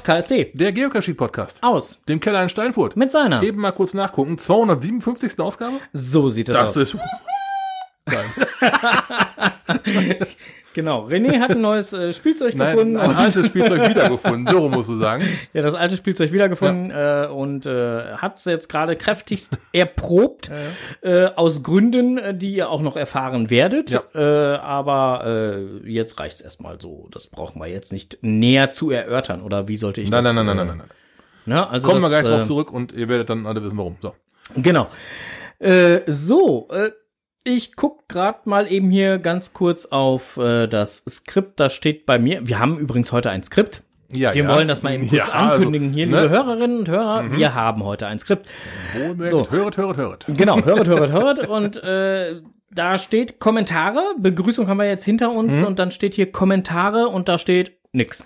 Podcast Der Geocaching-Podcast. aus Dem Keller in Steinfurt. mit seiner. Eben mal kurz nachgucken. 257. Ausgabe? So sieht das, Das aus. ist. Nein, Genau. René hat ein neues äh, Spielzeug Nein gefunden. ein altes Spielzeug wiedergefunden. So musst du sagen. ja, das alte Spielzeug wiedergefunden äh, und äh, hat es jetzt gerade kräftigst erprobt. Äh, aus Gründen, äh, die ihr auch noch erfahren werdet. Ja. Äh, aber äh, jetzt reicht's erstmal so. Das brauchen wir jetzt nicht näher zu erörtern. Oder wie sollte ich Nein, das? nein, nein, äh, nein, nein, nein. Ne? Also Kommen wir das, gleich drauf äh, zurück und ihr werdet dann alle wissen, warum. So. Genau. Äh, so, äh, ich guck grad mal eben hier ganz kurz auf äh, das Skript. Da steht bei mir. Wir haben übrigens heute ein Skript. Ja, Wir ja. wollen das mal eben kurz Ja, also, ankündigen. Hier, ne? Mhm. liebe Hörerinnen und Hörer, wir haben heute ein Skript. So. Höret, höret, höret. Genau, höret, höret, höret. Und äh, da steht Kommentare. Begrüßung haben wir jetzt hinter uns. Mhm. Und dann steht hier Kommentare und da steht nix.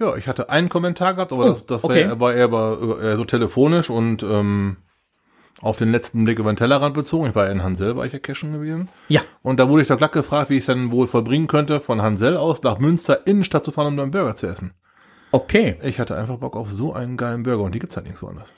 Ja, ich hatte einen Kommentar gehabt, aber Oh, das, das okay. war, war eher, über- eher so telefonisch und ähm, auf den letzten Blick über den Tellerrand bezogen. Ich war ja in Hansel, war ich ja cashen gewesen. Ja. Und da wurde ich doch glatt gefragt, wie ich es dann wohl vollbringen könnte, von Hansel aus nach Münster Innenstadt zu fahren, um dann Burger zu essen. Okay. Ich hatte einfach Bock auf so einen geilen Burger und die gibt's halt nirgendwo anders.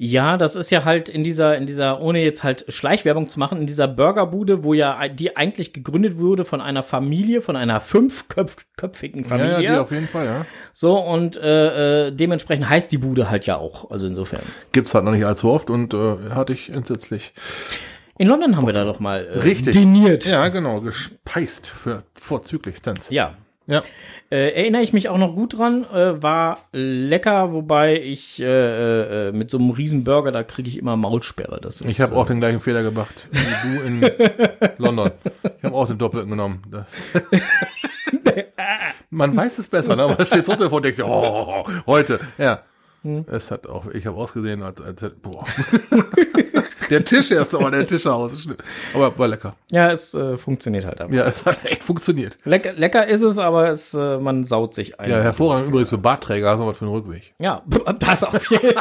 Ja, das ist ja halt in dieser, in dieser, ohne jetzt halt Schleichwerbung zu machen, in dieser Burgerbude, wo ja die eigentlich gegründet wurde von einer Familie, von einer fünfköpfigen Familie. Ja, ja, die auf jeden Fall, ja. so, und äh, äh, dementsprechend heißt die Bude halt ja auch. Also insofern. Gibt's halt noch nicht allzu oft und äh, hatte ich entsetzlich. In London haben wir da doch mal äh, Richtig. diniert. Ja, genau, gespeist für vorzüglichstens. Ja. Ja. Äh, erinnere ich mich auch noch gut dran, äh, war lecker, wobei ich äh, äh, mit so einem riesen Burger, da kriege ich immer Maulsperre. Das ist, Ich habe äh, auch den gleichen Fehler gemacht wie du in London. Ich habe auch den Doppelten genommen. Man weiß es besser, ne? aber da steht trotzdem vor und denkst dir, oh, heute. Ja. Hm. Es hat auch, ich habe ausgesehen, als, als hätte- boah. der Tisch erst, aber der Tisch aus. Aber war lecker. Ja, es äh, funktioniert halt einfach. Ja, es hat echt funktioniert. Lecker, lecker ist es, aber es, äh, man saut sich ein. Ja, hervorragend übrigens für Bartträger, hast du was für einen Rückweg. Ja, das auf jeden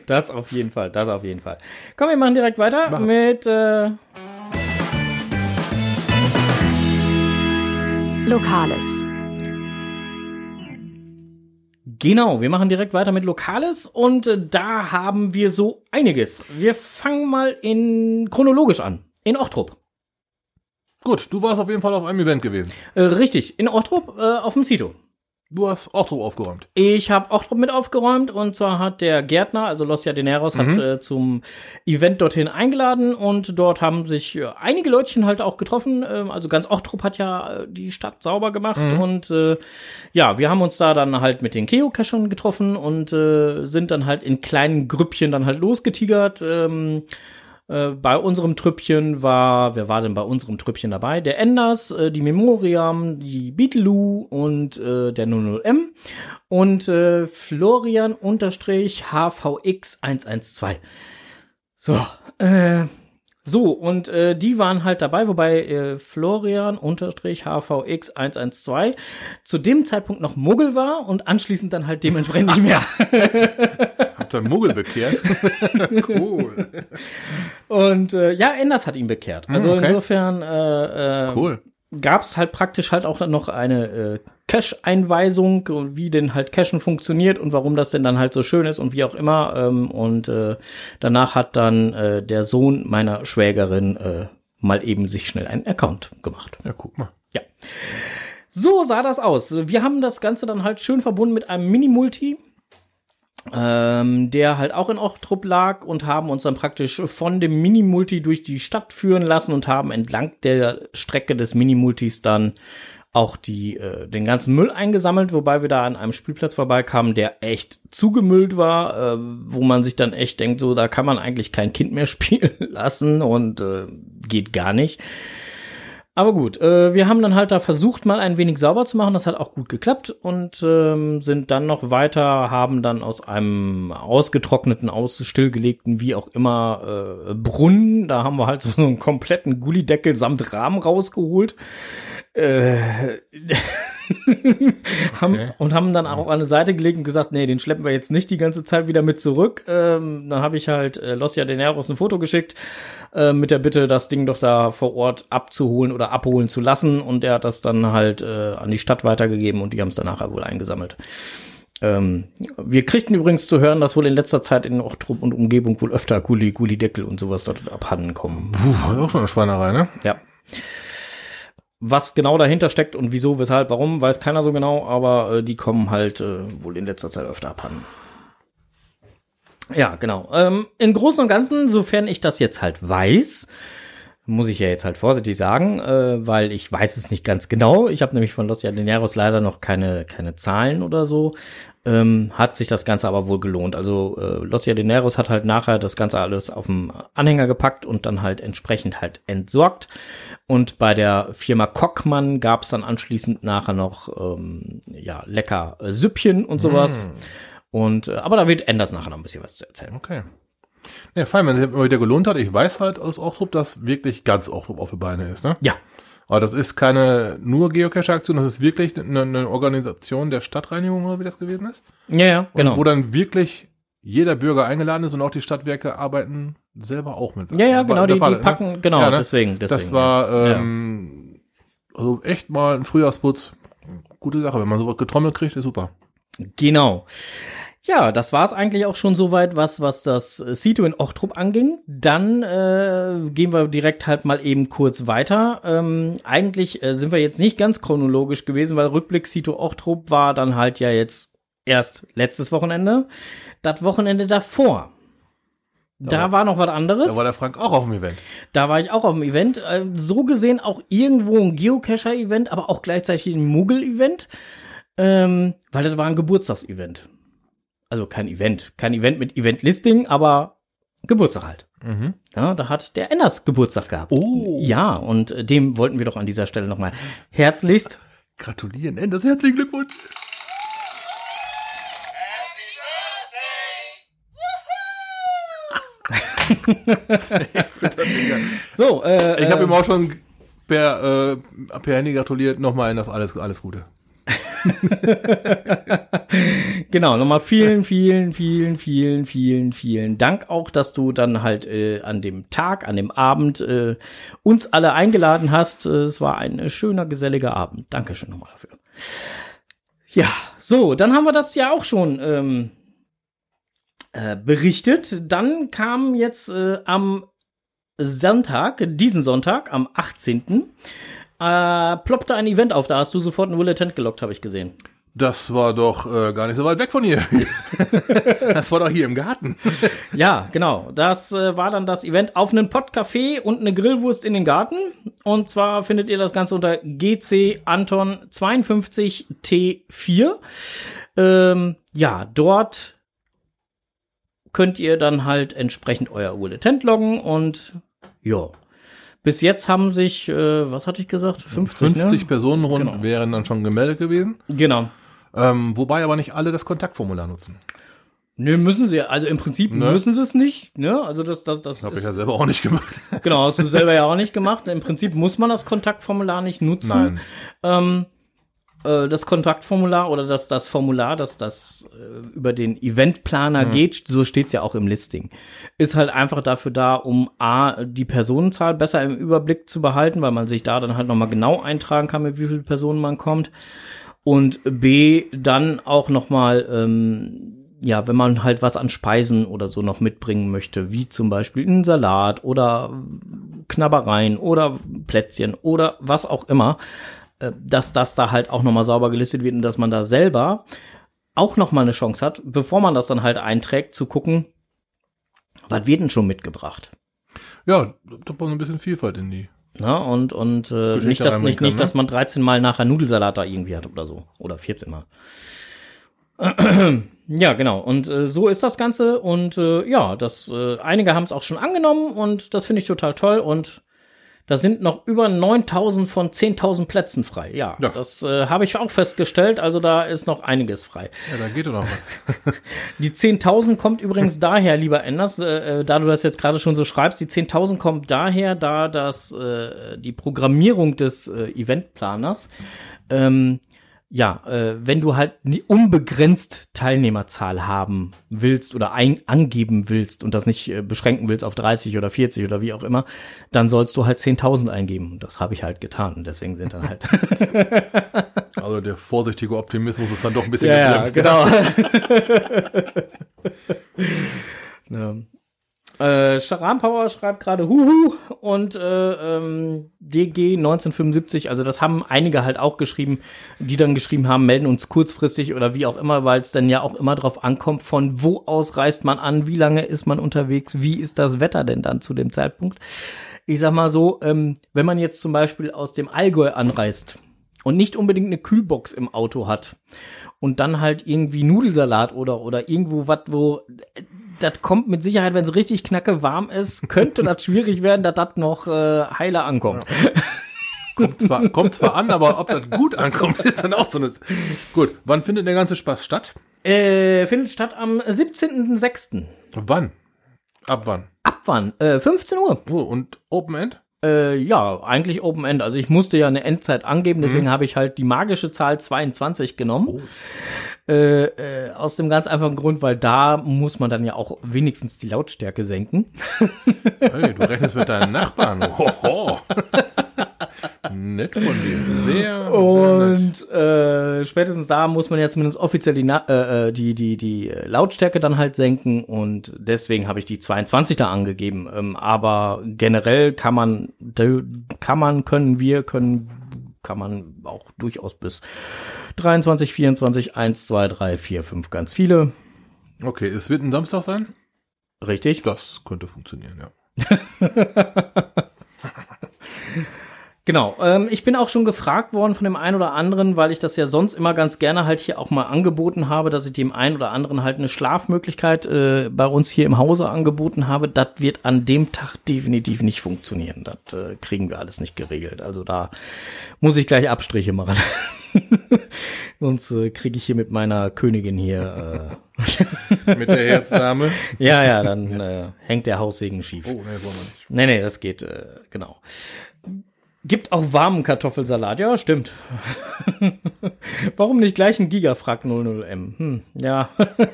Das auf jeden Fall, das auf jeden Fall. Komm, wir machen direkt weiter Machen. mit äh, Lokales. Genau, wir machen direkt weiter mit Lokales und äh, da haben wir so einiges. Wir fangen mal in chronologisch an. In Ochtrup. Gut, du warst auf jeden Fall auf einem Event gewesen. Äh, richtig, in Ochtrup äh, auf dem Sito. Du hast auch drauf aufgeräumt. Ich habe Ochtrup mit aufgeräumt und zwar hat der Gärtner, also Los Jardineros, hat Mhm. äh, zum Event dorthin eingeladen und dort haben sich äh, einige Leutchen halt auch getroffen. Ähm, also ganz Ochtrup hat ja äh, die Stadt sauber gemacht Mhm. und äh, ja, wir haben uns da dann halt mit den Geocachern getroffen und äh, sind dann halt in kleinen Grüppchen dann halt losgetigert. Ähm, äh, bei unserem Trüppchen war, wer war denn bei unserem Trüppchen dabei? Der Enders, äh, die Memoriam, die Beetleloo und äh, der 00M und äh, Florian unterstrich HVX 112. So, äh, so, und äh, die waren halt dabei, wobei äh, Florian unterstrich HVX 112 zu dem Zeitpunkt noch Muggel war und anschließend dann halt dementsprechend nicht mehr. Habt ihr einen Muggel bekehrt? cool. Und äh, ja, Enders hat ihn bekehrt. Also Hm, okay. insofern äh, äh, Cool. gab es halt praktisch halt auch noch eine äh, Cache-Einweisung, wie denn halt Cachen funktioniert und warum das denn dann halt so schön ist und wie auch immer. Ähm, und äh, danach hat dann äh, der Sohn meiner Schwägerin äh, mal eben sich schnell einen Account gemacht. Ja, guck mal. Ja. So sah das aus. Wir haben das Ganze dann halt schön verbunden mit einem Mini-Multi, ähm, der halt auch in Ochtrup lag und haben uns dann praktisch von dem Mini-Multi durch die Stadt führen lassen und haben entlang der Strecke des Mini-Multis dann auch die, äh, den ganzen Müll eingesammelt, wobei wir da an einem Spielplatz vorbeikamen, der echt zugemüllt war, äh, wo man sich dann echt denkt, so, da kann man eigentlich kein Kind mehr spielen lassen und äh, geht gar nicht. Aber gut, äh, wir haben dann halt da versucht, mal ein wenig sauber zu machen. Das hat auch gut geklappt und ähm, sind dann noch weiter, haben dann aus einem ausgetrockneten, aus stillgelegten, wie auch immer, äh, Brunnen, da haben wir halt so einen kompletten Gullideckel samt Rahmen rausgeholt. Äh, haben, Okay. und haben dann auch an eine Seite gelegt und gesagt, nee, den schleppen wir jetzt nicht die ganze Zeit wieder mit zurück. Ähm, dann habe ich halt äh, Los Jardineros ein Foto geschickt äh, mit der Bitte, das Ding doch da vor Ort abzuholen oder abholen zu lassen. Und er hat das dann halt äh, an die Stadt weitergegeben und die haben es dann nachher wohl eingesammelt. Ähm, wir kriegten übrigens zu hören, dass wohl in letzter Zeit in Ochtrup und Umgebung wohl öfter Gulli, Gulli-Deckel und sowas dort abhanden kommen. Puh, auch schon eine Schweinerei, ne? Ja. Was genau dahinter steckt und wieso, weshalb, warum, weiß keiner so genau, aber äh, die kommen halt äh, wohl in letzter Zeit öfter abhanden. Ja, genau. Ähm, Im Großen und Ganzen, sofern ich das jetzt halt weiß, muss ich ja jetzt halt vorsichtig sagen, äh, weil ich weiß es nicht ganz genau. Ich habe nämlich von Los Llaneros leider noch keine, keine Zahlen oder so. Ähm, hat sich das Ganze aber wohl gelohnt. Also äh, Los Llaneros hat halt nachher das Ganze alles auf dem Anhänger gepackt und dann halt entsprechend halt entsorgt. Und bei der Firma Kockmann gab es dann anschließend nachher noch ähm, ja lecker äh, Süppchen und sowas. Mm. Und äh, aber da wird Enders nachher noch ein bisschen was zu erzählen. Okay. Ja, fein, wenn es immer wieder gelohnt hat. Ich weiß halt aus Ochtrup, dass wirklich ganz Ochtrup auf die Beine ist, ne? Ja, Aber das ist keine nur Geocache-Aktion, das ist wirklich eine, eine Organisation der Stadtreinigung, oder wie das gewesen ist. ja, ja, Und genau. Wo dann wirklich jeder Bürger eingeladen ist und auch die Stadtwerke arbeiten selber auch mit. Ja, ja, genau, die, die ne? packen, genau, Ja, ne? deswegen, deswegen. Das war ja. ähm, also echt mal ein Frühjahrsputz. Gute Sache, wenn man sowas getrommelt kriegt, ist super. Genau. Ja, das war es eigentlich auch schon soweit, was, was das äh, Sito in Ochtrup anging. Dann äh, gehen wir direkt halt mal eben kurz weiter. Ähm, eigentlich äh, sind wir jetzt nicht ganz chronologisch gewesen, weil Rückblick Sito Ochtrup war dann halt ja jetzt erst letztes Wochenende. Das Wochenende davor. Da, Da war- war noch was anderes. Da war der Frank auch auf dem Event. Da war ich auch auf dem Event. Ähm, So gesehen auch irgendwo ein Geocacher-Event, aber auch gleichzeitig ein Muggel-Event. Ähm, weil das war ein Geburtstagsevent. Also kein Event. Kein Event mit Event-Listing, aber Geburtstag halt. Mhm. Ja, da hat der Enders Geburtstag gehabt. Oh. Ja, und äh, dem wollten wir doch an dieser Stelle nochmal herzlichst. Gratulieren, Enders, herzlichen Glückwunsch. So, äh, Ich habe äh, ihm auch schon per, äh, per Handy gratuliert. Nochmal Enders, alles, alles Gute. Genau, nochmal vielen, vielen, vielen, vielen, vielen, vielen Dank auch, dass du dann halt äh, an dem Tag, an dem Abend äh, uns alle eingeladen hast. Äh, es war ein äh, schöner, geselliger Abend. Dankeschön nochmal dafür. Ja, so, dann haben wir das ja auch schon ähm, äh, berichtet. Dann kam jetzt am Sonntag, diesen Sonntag, am 18. Äh, ploppte ein Event auf, da hast du sofort ein Bulletin gelockt, habe ich gesehen. Das war doch äh, gar nicht so weit weg von hier. das war doch hier im Garten. Ja, genau. Das äh, war dann das Event auf einen Pottcafé und eine Grillwurst in den Garten. Und zwar findet ihr das Ganze unter GC Anton 52 T4. Ähm, ja, dort könnt ihr dann halt entsprechend euer Urletent loggen und ja. Bis jetzt haben sich, äh, was hatte ich gesagt? 50, 50 ne? Personen rund Genau. wären dann schon gemeldet gewesen. Genau. Ähm, wobei aber nicht alle das Kontaktformular nutzen. Nö, müssen sie. Also im Prinzip Ne? müssen sie es nicht. Ne? Also das, das, das Das habe ich ja selber auch nicht gemacht. Genau, hast du selber ja auch nicht gemacht. Im Prinzip muss man das Kontaktformular nicht nutzen. Nein. Ähm, äh, das Kontaktformular oder das, das Formular, das das äh, über den Eventplaner geht, so steht's ja auch im Listing, ist halt einfach dafür da, um A, die Personenzahl besser im Überblick zu behalten, weil man sich da dann halt nochmal genau eintragen kann, mit wie vielen Personen man kommt. Und B, dann auch nochmal, ähm, ja, wenn man halt was an Speisen oder so noch mitbringen möchte, wie zum Beispiel einen Salat oder Knabbereien oder Plätzchen oder was auch immer, dass das da halt auch nochmal sauber gelistet wird und dass man da selber auch nochmal eine Chance hat, bevor man das dann halt einträgt, zu gucken, was wird denn schon mitgebracht? Ja, da war so ein bisschen Vielfalt in die. Na, und und äh, nicht, dass, nicht, kann, nicht, ne? dass man 13 Mal nachher Nudelsalat da irgendwie hat oder so. Oder 14 Mal. Ja, genau. Und äh, so ist das Ganze. Und äh, ja, das äh, einige haben es auch schon angenommen und das finde ich total toll. Und da sind noch über 9000 von 10.000 Plätzen frei. Ja, Ja. das äh, habe ich auch festgestellt. Also da ist noch einiges frei. Ja, da geht doch noch was. Die 10.000 kommt übrigens daher, lieber Enders, äh, äh, da du das jetzt gerade schon so schreibst, die 10.000 kommt daher, da das äh, die Programmierung des äh, Eventplaners, ähm, ja, äh, wenn du halt nie unbegrenzt Teilnehmerzahl haben willst oder ein, angeben willst und das nicht äh, beschränken willst auf 30 oder 40 oder wie auch immer, dann sollst du halt 10.000 eingeben. Das habe ich halt getan und deswegen sind dann halt Also der vorsichtige Optimismus ist dann doch ein bisschen Ja, ja, genau. ja. Äh, Sharam Power schreibt gerade Huhu und äh, ähm, DG 1975, also das haben einige halt auch geschrieben, die dann geschrieben haben, melden uns kurzfristig oder wie auch immer, weil es dann ja auch immer drauf ankommt, von wo aus reist man an, wie lange ist man unterwegs, wie ist das Wetter denn dann zu dem Zeitpunkt. Ich sag mal so, ähm, wenn man jetzt zum Beispiel aus dem Allgäu anreist und nicht unbedingt eine Kühlbox im Auto hat und dann halt irgendwie Nudelsalat oder oder irgendwo was, wo das kommt mit Sicherheit, wenn es richtig knacke warm ist, könnte das schwierig werden, dass das noch äh, heiler ankommt. Kommt zwar, kommt zwar an, aber ob das gut ankommt, ist dann auch so eine. Gut, wann findet der ganze Spaß statt? Äh, findet statt am 17.06. Wann? Ab wann? Ab wann? Äh, 15 Uhr. Oh, und Open End? Äh, ja, eigentlich Open End. Also ich musste ja eine Endzeit angeben, deswegen Mhm. habe ich halt die magische Zahl 22 genommen. Oh. Äh, äh, aus dem ganz einfachen Grund, weil da muss man dann ja auch wenigstens die Lautstärke senken. Hey, du rechnest mit deinen Nachbarn. Hoho. nett von dir. Sehr, sehr. Und äh, spätestens da muss man ja zumindest offiziell die, äh, äh, die, die, die Lautstärke dann halt senken und deswegen habe ich die 22 da angegeben. Ähm, aber generell kann man, kann man, können wir, können, kann man auch durchaus bis 23, 24, 1, 2, 3, 4, 5, ganz viele. Okay, es wird ein Samstag sein? Richtig. Das könnte funktionieren, ja. Genau. Ähm, ich bin auch schon gefragt worden von dem einen oder anderen, weil ich das ja sonst immer ganz gerne halt hier auch mal angeboten habe, dass ich dem einen oder anderen halt eine Schlafmöglichkeit äh, bei uns hier im Hause angeboten habe. Das wird an dem Tag definitiv nicht funktionieren. Das äh, kriegen wir alles nicht geregelt. Also da muss ich gleich Abstriche machen. sonst äh, kriege ich hier mit meiner Königin hier. Mit der Herzdame. Äh, ja, ja, dann äh, hängt der Haussegen schief. Oh, nee, wollen wir nicht. Nee, nee, das geht, äh, genau. Gibt auch warmen Kartoffelsalat. Ja, stimmt. Warum nicht gleich ein Giga, fragt 00M. Hm, ja.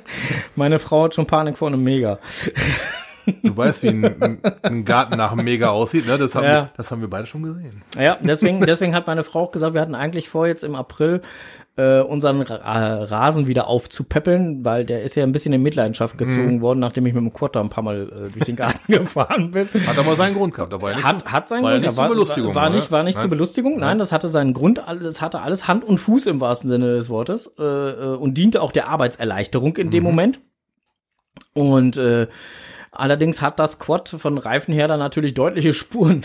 Meine Frau hat schon Panik vor einem Mega. Du weißt, wie ein, ein Garten nach einem Mega aussieht, ne? Das haben, Ja. wir, das haben wir beide schon gesehen. Ja, deswegen, deswegen hat meine Frau auch gesagt, wir hatten eigentlich vor, jetzt im April äh, unseren Ra äh, Rasen wieder aufzupäppeln, weil der ist ja ein bisschen in Mitleidenschaft gezogen worden, nachdem ich mit dem Quad da ein paar Mal äh, durch den Garten gefahren bin. Hat aber seinen Grund gehabt. Da war ja nichts Hat, hat seinen war ja Grund. nicht war, zur Belustigung. War, war nicht, war nicht zur. Belustigung. Nein, das hatte seinen Grund. Das hatte alles Hand und Fuß im wahrsten Sinne des Wortes äh, äh, und diente auch der Arbeitserleichterung in dem Moment. Und äh, allerdings hat das Quad von Reifen her dann natürlich deutliche Spuren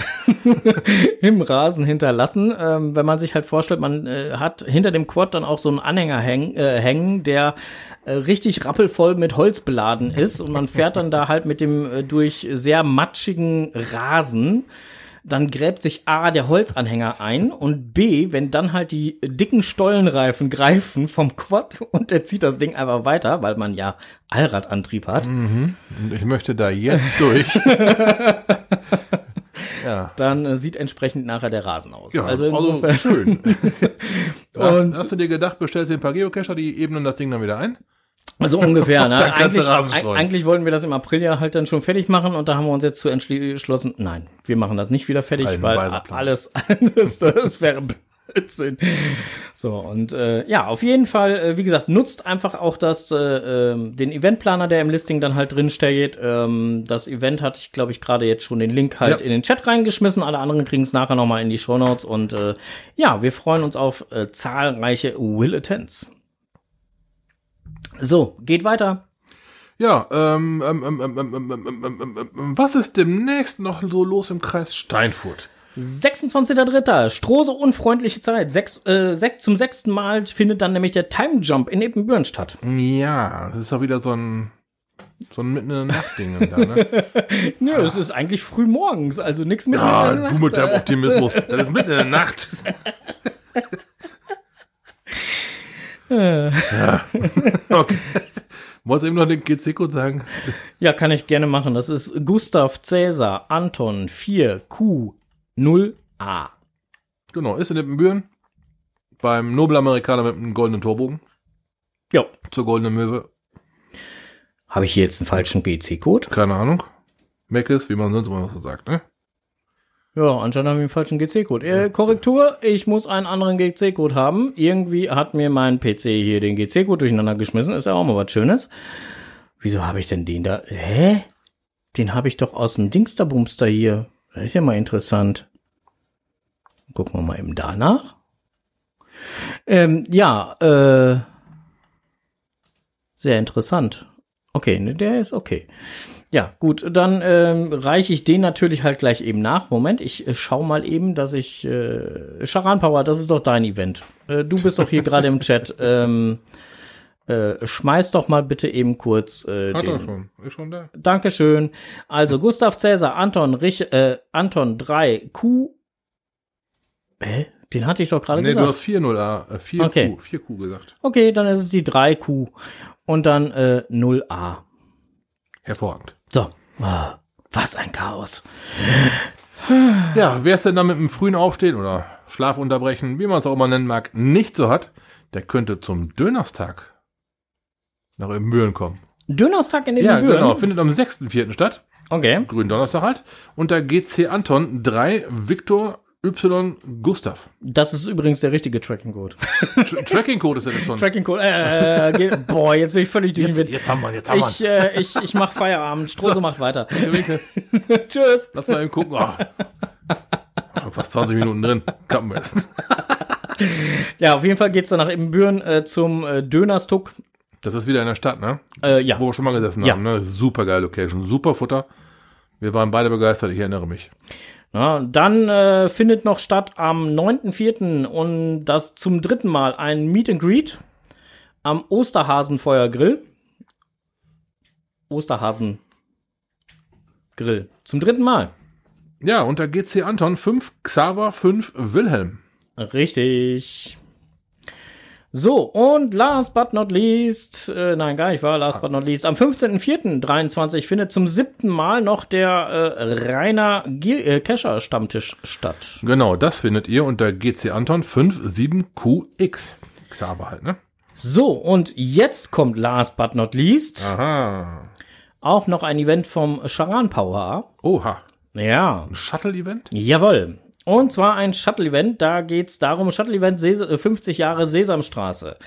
im Rasen hinterlassen. Ähm, wenn man sich halt vorstellt, man äh, hat hinter dem Quad dann auch so einen Anhänger häng, äh, hängen, der äh, richtig rappelvoll mit Holz beladen ist und man fährt dann da halt mit dem äh, durch sehr matschigen Rasen. Dann gräbt sich A der Holzanhänger ein und B, wenn dann halt die dicken Stollenreifen greifen vom Quad und er zieht das Ding einfach weiter, weil man ja Allradantrieb hat, Und ich möchte da jetzt durch. ja. dann äh, sieht entsprechend nachher der Rasen aus. Ja, also also, schön. hast, Und- hast du dir gedacht, bestellst dir ein paar Geocacher, die ebnen das Ding dann wieder ein? Also ungefähr, ne? Eigentlich, eigentlich wollten wir das im April ja halt dann schon fertig machen und da haben wir uns jetzt zu entschlossen, nein, wir machen das nicht wieder fertig, Ein weil alles, alles, das wäre Blödsinn. So, und äh, ja, auf jeden Fall, äh, wie gesagt, nutzt einfach auch das, äh, ähm, den Eventplaner, der im Listing dann halt drin steht. Ähm, das Event hatte ich, glaube ich, gerade jetzt schon den Link halt Ja. in den Chat reingeschmissen. Alle anderen kriegen es nachher nochmal in die Shownotes und äh, ja, wir freuen uns auf äh, zahlreiche Will-Attends. So, geht weiter. Ja, ähm, ähm, ähm, ähm, ähm, ähm, ähm, ähm, was ist demnächst noch so los im Kreis Steinfurt? 26.03. Strose unfreundliche Zeit. Sechs, äh, sechs, zum sechsten Mal findet dann nämlich der Time Jump in Ebenbüren statt. Ja, das ist ja wieder so ein so ein mitten in der Nacht Ding da, ne? Nö, ah. es ist eigentlich früh morgens, also nichts mitten ja, in der Nacht. Ja, du mit deinem Optimismus. Das ist mitten in der Nacht ja. Okay. Wolltest du eben noch den GC-Code sagen? Ja, kann ich gerne machen. Das ist Gustav Cäsar Anton 4Q0A. Genau, ist in Ippenbüren. Beim Nobelamerikaner mit einem goldenen Torbogen. Ja. Zur goldenen Möwe. Habe ich hier jetzt einen falschen GC-Code? Keine Ahnung. Meckes, wie man sonst immer so sagt, ne? Ja, anscheinend habe ich den falschen GC-Code. Äh, Korrektur, ich muss einen anderen GC-Code haben. Irgendwie hat mir mein PC hier den GC-Code durcheinander geschmissen. Ist ja auch mal was Schönes. Wieso habe ich denn den da? Hä? Den habe ich doch aus dem Dingsterbumster hier. Das ist ja mal interessant. Gucken wir mal eben danach. Ähm, ja, äh, sehr interessant. Okay, ne, der ist okay. Ja, gut, dann ähm, reiche ich den natürlich halt gleich eben nach. Moment, ich äh, schau mal eben, dass ich äh, Charan Power, das ist doch dein Event. Äh, du bist doch hier gerade im Chat. Ähm, äh, schmeiß doch mal bitte eben kurz äh, Hat er den. schon. Ist schon da. Dankeschön. Also Gustav Cäsar, Anton Rich, äh, Anton 3, Q. Hä? Den hatte ich doch gerade Nee, du gesagt. hast 4-0A, äh, 4Q, Okay. 4Q gesagt. Okay, dann ist es die 3Q und dann äh, 0A. Hervorragend. So. Ah, was ein Chaos. Ja, wer es denn dann mit einem frühen Aufstehen oder Schlafunterbrechen, wie man es auch immer nennen mag, nicht so hat, der könnte zum Dönerstag nach Ibbenbüren kommen. Dönerstag in den Ja, genau. Findet am 6.4. statt. Okay. Grünen Donnerstag halt. Und da GC Anton 3 Victor Y Gustav. Das ist übrigens der richtige Tracking-Code. Tr- Tracking-Code ist ja jetzt schon. Tracking-Code. Äh, ge- boah, jetzt bin ich völlig durch Wind. Jetzt haben wir jetzt haben wir Ich, äh, ich, ich mach Feierabend. Strose macht weiter. Tschüss. Lass mal eben gucken. Ah. Schon fast 20 Minuten drin. Kappen wir es. Ja, auf jeden Fall geht's dann nach Ibbenbüren äh, zum äh, Dönerstuck. Das ist wieder in der Stadt, ne? Äh, ja. Wo wir schon mal gesessen Ja. haben, ne? Super geile Location, super Futter. Wir waren beide begeistert, ich erinnere mich. Ja, dann äh, findet noch statt am 9.4. und das zum dritten Mal ein Meet and Greet am Osterhasenfeuergrill. Osterhasen Grill. Zum dritten Mal. Ja, und da GC Anton 5, Xaver 5, Wilhelm. Richtig. So, und last but not least, äh, nein, gar nicht wahr, last but not least, am 15.04.23 findet zum siebten Mal noch der äh, Rainer Gier äh, Kescher Stammtisch statt. Genau, das findet ihr unter GC Anton 5, 7, QX. Xaver halt, ne? So, und jetzt kommt last but not least Aha. auch noch ein Event vom Charan Power. Oha. Ja, Ein Shuttle-Event? jawohl. Und zwar ein Shuttle-Event, da geht's darum, Shuttle-Event Ses äh, 50 Jahre Sesamstraße.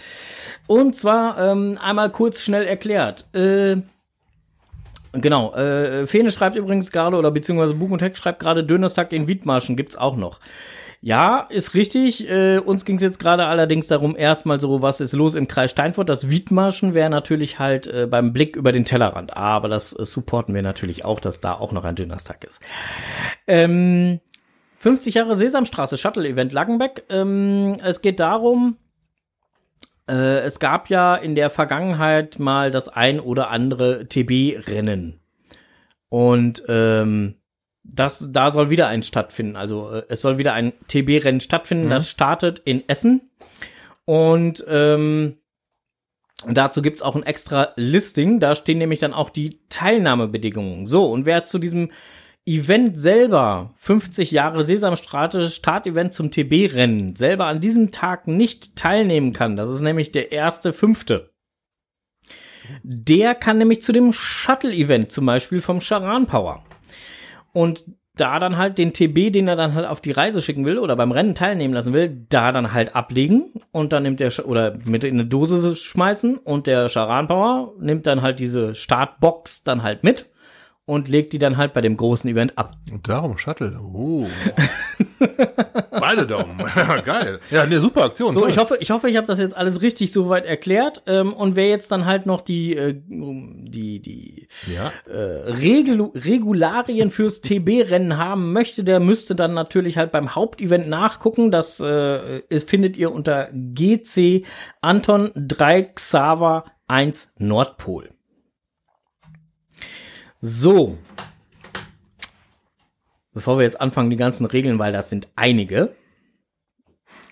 Und zwar ähm, einmal kurz schnell erklärt. Äh, genau, äh, Fene schreibt übrigens gerade, oder beziehungsweise Bug und Heck schreibt gerade, Dönerstag in Wiedmarschen gibt's auch noch. Ja, ist richtig. Äh, uns ging's jetzt gerade allerdings darum, erstmal so, was ist los im Kreis Steinfurt. Das Wiedmarschen wäre natürlich halt äh, beim Blick über den Tellerrand. Aber das äh, supporten wir natürlich auch, dass da auch noch ein Dönerstag ist. Ähm, 50 Jahre Sesamstraße Shuttle-Event Langenbeck. Ähm, es geht darum, äh, es gab ja in der Vergangenheit mal das ein oder andere TB-Rennen. Und ähm, das, da soll wieder ein stattfinden. Also äh, es soll wieder ein TB-Rennen stattfinden. Das startet in Essen. Und ähm, dazu gibt's auch ein extra Listing. Da stehen nämlich dann auch die Teilnahmebedingungen. So, und wer zu diesem Event selber, 50 Jahre Sesamstraße Startevent zum TB-Rennen, selber an diesem Tag nicht teilnehmen kann, das ist nämlich der erste fünfte. Der kann nämlich zu dem Shuttle-Event zum Beispiel vom Charan Power. Und da dann halt den TB, den er dann halt auf die Reise schicken will oder beim Rennen teilnehmen lassen will, da dann halt ablegen und dann nimmt Sch- oder mit in eine Dose schmeißen und der Charan Power nimmt dann halt diese Startbox dann halt mit und legt die dann halt bei dem großen Event ab. Und darum Shuttle. Oh. Beide Daumen. Geil. Ja, ne, super Aktion. So, toll. ich hoffe, ich hoffe, ich habe das jetzt alles richtig soweit erklärt. Ähm, und wer jetzt dann halt noch die, äh, die, die Ja. äh, Regul Regularien fürs TB-Rennen haben möchte, der müsste dann natürlich halt beim Hauptevent nachgucken. Das äh, findet ihr unter GC Anton 3 Xaver 1 Nordpol. So. Bevor wir jetzt anfangen, die ganzen Regeln, weil das sind einige,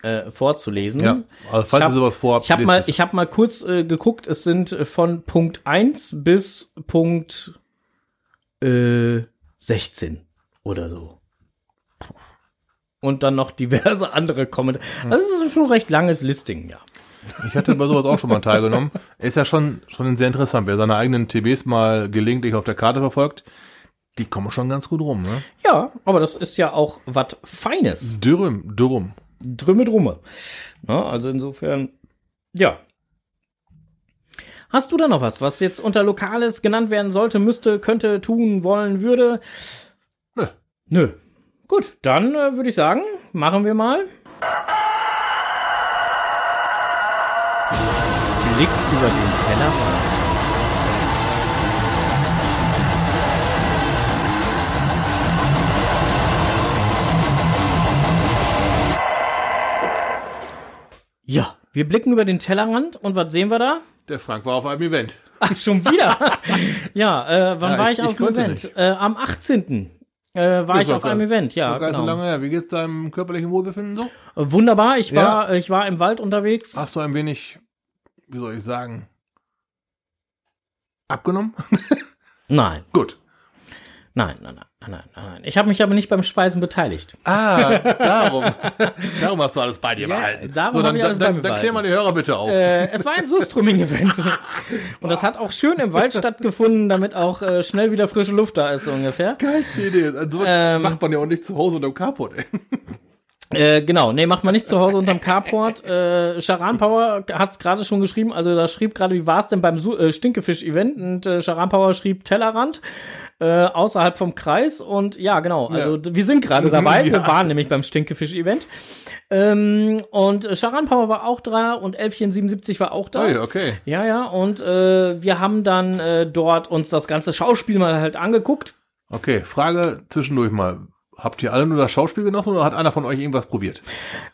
äh, vorzulesen. Ja. Also, falls Ich hab- ihr sowas vorhabt, Ich habe mal, ich hab mal kurz äh, geguckt, es sind äh, von Punkt 1 bis Punkt äh, 16 oder so. Und dann noch diverse andere Kommentare. Also es ist schon ein recht langes Listing, ja. Ich hatte bei sowas auch schon mal teilgenommen. Ist ja schon, schon sehr interessant. Wer seine eigenen TBs mal gelegentlich auf der Karte verfolgt, Die kommen schon ganz gut rum, ne? Ja, aber das ist ja auch was Feines. Dürüm, dürüm. Drümme, drumme. Na, also insofern, ja. Hast du da noch was, was jetzt unter Lokales genannt werden sollte, müsste, könnte, tun, wollen, würde? Nö. Nö. Gut, dann äh, würde ich sagen, machen wir mal. Über den Tellerrand. Ja, wir blicken über den Tellerrand und was sehen wir da? Der Frank war auf einem Event. Ach, schon wieder? ja, äh, wann Ja, war ich- ich, ich auf dem konnte Event? Äh, am 18. Äh, war ich doch auf einem Event, ja. Nicht so Genau. lange her. Wie geht's deinem körperlichen Wohlbefinden so? Wunderbar, ich Ja. war, ich war im Wald unterwegs. Hast du ein wenig, wie soll ich sagen, abgenommen? Nein, Gut. nein, nein, nein, nein, nein. Ich habe mich aber nicht beim Speisen beteiligt. Ah, darum. darum hast du alles bei dir Ja, behalten. darum so, dann, ich alles bei dann, mir dann klär mal die Hörer bitte auf. Äh, es war ein Surströmming-Event. Und das hat auch schön im Wald stattgefunden, damit auch äh, schnell wieder frische Luft da ist, so ungefähr. Geilste Idee. Also, so ähm, macht man ja auch nicht zu Hause unterm Carport, ey. Äh, genau, nee, macht man nicht zu Hause unterm Carport. Äh, Charan Power hat's gerade schon geschrieben, also da schrieb gerade, wie war's denn beim Su äh, Stinkefisch-Event? Und äh, Charan Power schrieb Tellerrand äh, außerhalb vom Kreis. Und ja, genau, also d- wir sind gerade dabei. Wir Ja. waren nämlich beim Stinkefisch-Event. Ähm, und äh, Charan Power war auch da und Elfchen77 war auch da. Ui, okay. Ja, ja, und äh, wir haben dann äh, dort uns das ganze Schauspiel mal halt angeguckt. Okay, Frage zwischendurch mal. Habt ihr alle nur das Schauspiel genossen oder hat einer von euch irgendwas probiert?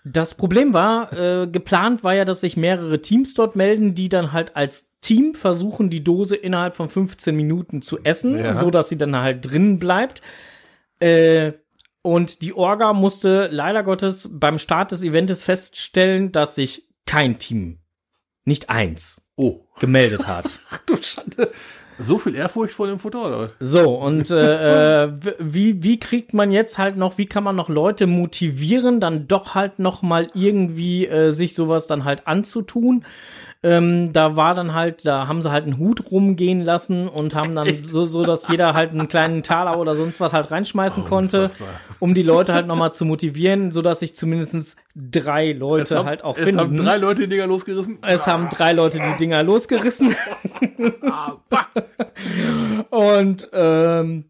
Das Problem war, äh, geplant war ja, dass sich mehrere Teams dort melden, die dann halt als Team versuchen, die Dose innerhalb von 15 Minuten zu essen, Ja. so dass sie dann halt drin bleibt. Äh, und die Orga musste leider Gottes beim Start des Eventes feststellen, dass sich kein Team, nicht eins, Oh, gemeldet hat. du Schande. So viel Ehrfurcht vor dem Futter, oder? So, und äh, äh, wie, wie kriegt man jetzt halt noch, wie kann man noch Leute motivieren, dann doch halt noch mal irgendwie äh, sich sowas dann halt anzutun? Ähm, da war dann halt, da haben sie halt einen Hut rumgehen lassen und haben dann so, so, dass jeder halt einen kleinen Taler oder sonst was halt reinschmeißen konnte, unfassbar. um die Leute halt noch mal zu motivieren, so dass sich zumindest drei Leute haben, halt auch es finden. haben drei Leute die Dinger losgerissen. es haben drei Leute die Dinger losgerissen. Ah, und ähm,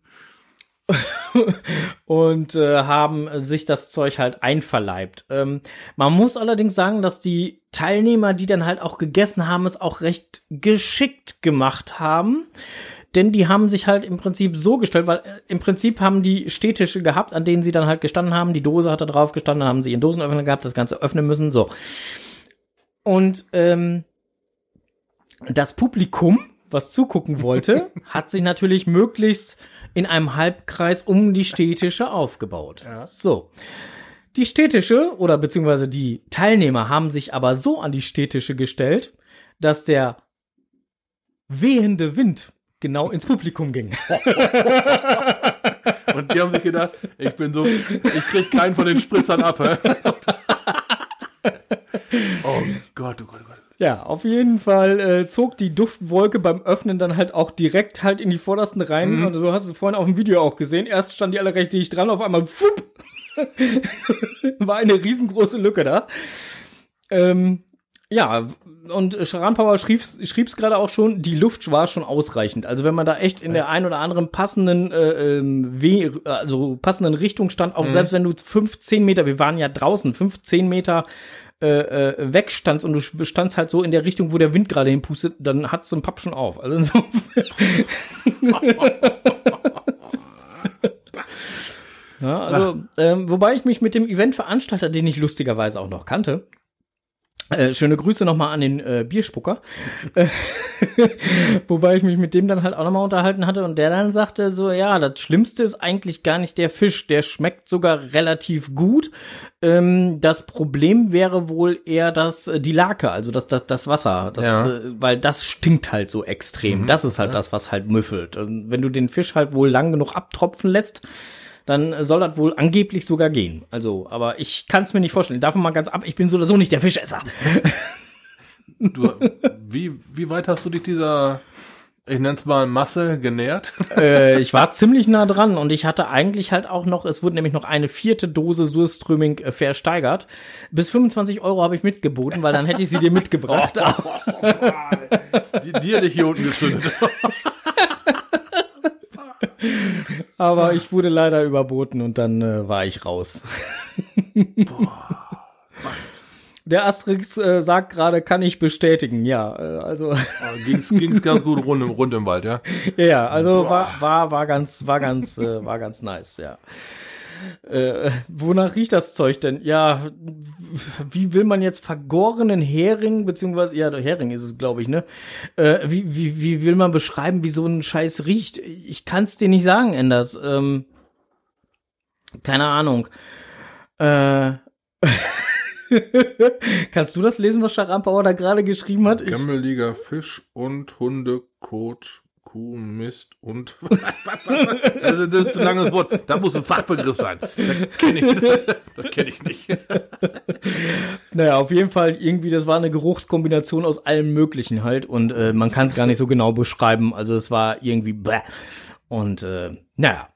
und äh, haben sich das Zeug halt einverleibt. Ähm, man muss allerdings sagen, dass die Teilnehmer, die dann halt auch gegessen haben, es auch recht geschickt gemacht haben. Denn die haben sich halt im Prinzip so gestellt, weil äh, im Prinzip haben die Stehtische gehabt, an denen sie dann halt gestanden haben. Die Dose hat da drauf gestanden, dann haben sie ihren Dosenöffner gehabt, das Ganze öffnen müssen, so. Und ähm, das Publikum, was zugucken wollte, hat sich natürlich möglichst in einem Halbkreis um die Stehtische aufgebaut. Ja. So. Die Stehtische oder beziehungsweise die Teilnehmer haben sich aber so an die Stehtische gestellt, dass der wehende Wind genau ins Publikum ging. Und die haben sich gedacht, ich bin so, ich krieg keinen von den Spritzern ab. Hä? Oh Gott, oh Gott, oh Gott. Ja, auf jeden Fall äh, zog die Duftwolke beim Öffnen dann halt auch direkt halt in die vordersten Reihen. Und du hast es vorhin auf dem Video auch gesehen. Erst standen die alle recht dicht dran, auf einmal fupp, war eine riesengroße Lücke da. Ähm, ja, und Sharan Power schrieb's, schrieb's gerade auch schon, die Luft war schon ausreichend. Also wenn man da echt in der ein oder anderen passenden, äh, ähm, We also passenden Richtung stand, auch selbst wenn du 15 Meter, wir waren ja draußen, 15 Meter äh, äh, wegstandst und du standst halt so in der Richtung, wo der Wind gerade hinpustet, dann hat's den Papp schon auf. Also so ja, also, ähm, wobei ich mich mit dem Eventveranstalter, den ich lustigerweise auch noch kannte, äh, schöne Grüße nochmal an den äh, Bierspucker. Äh, Wobei ich mich mit dem dann halt auch nochmal unterhalten hatte und der dann sagte so, ja, das Schlimmste ist eigentlich gar nicht der Fisch, der schmeckt sogar relativ gut. Ähm, das Problem wäre wohl eher das, äh, die Lake, also das, das, das Wasser, das, Ja. äh, weil das stinkt halt so extrem. das ist halt das, was halt müffelt. Und wenn du den Fisch halt wohl lang genug abtropfen lässt, dann soll das wohl angeblich sogar gehen. Also, aber ich kann es mir nicht vorstellen. Davon mal ganz ab, ich bin so oder so nicht der Fischesser. Du, wie, wie weit hast du dich dieser ich nenne es mal Masse genährt. äh, ich war ziemlich nah dran und ich hatte eigentlich halt auch noch, es wurde nämlich noch eine vierte Dose Surströming äh, versteigert. Bis 25 Euro habe ich mitgeboten, weil dann hätte ich sie dir mitgebracht. die, die hätte ich hier unten gezündet. Aber ich wurde leider überboten und dann äh, war ich raus. Der Asterix äh, sagt gerade, kann ich bestätigen, ja. Äh, also ging's, ging's ganz gut rund im, rund im Wald, ja. ja, also war, war, war ganz, war ganz, äh, war ganz nice, ja. Äh, wonach riecht das Zeug denn? Ja, wie will man jetzt vergorenen Hering, beziehungsweise, ja, der Hering ist es, glaube ich, ne? Äh, wie, wie, wie will man beschreiben, wie so ein Scheiß riecht? Ich kann es dir nicht sagen, Enders. Ähm, keine Ahnung. Äh, Kannst du das lesen, was Scharampauer da gerade geschrieben hat? Gammeliger Fisch und Hundekot Kuh, Mist und was, was, was? Also das ist zu langes Wort. Da muss ein Fachbegriff sein. Das kenne ich, kenn ich nicht. Naja, auf jeden Fall irgendwie, das war eine Geruchskombination aus allem Möglichen halt und äh, man kann es gar nicht so genau beschreiben. Also es war irgendwie bäh. Und äh, naja,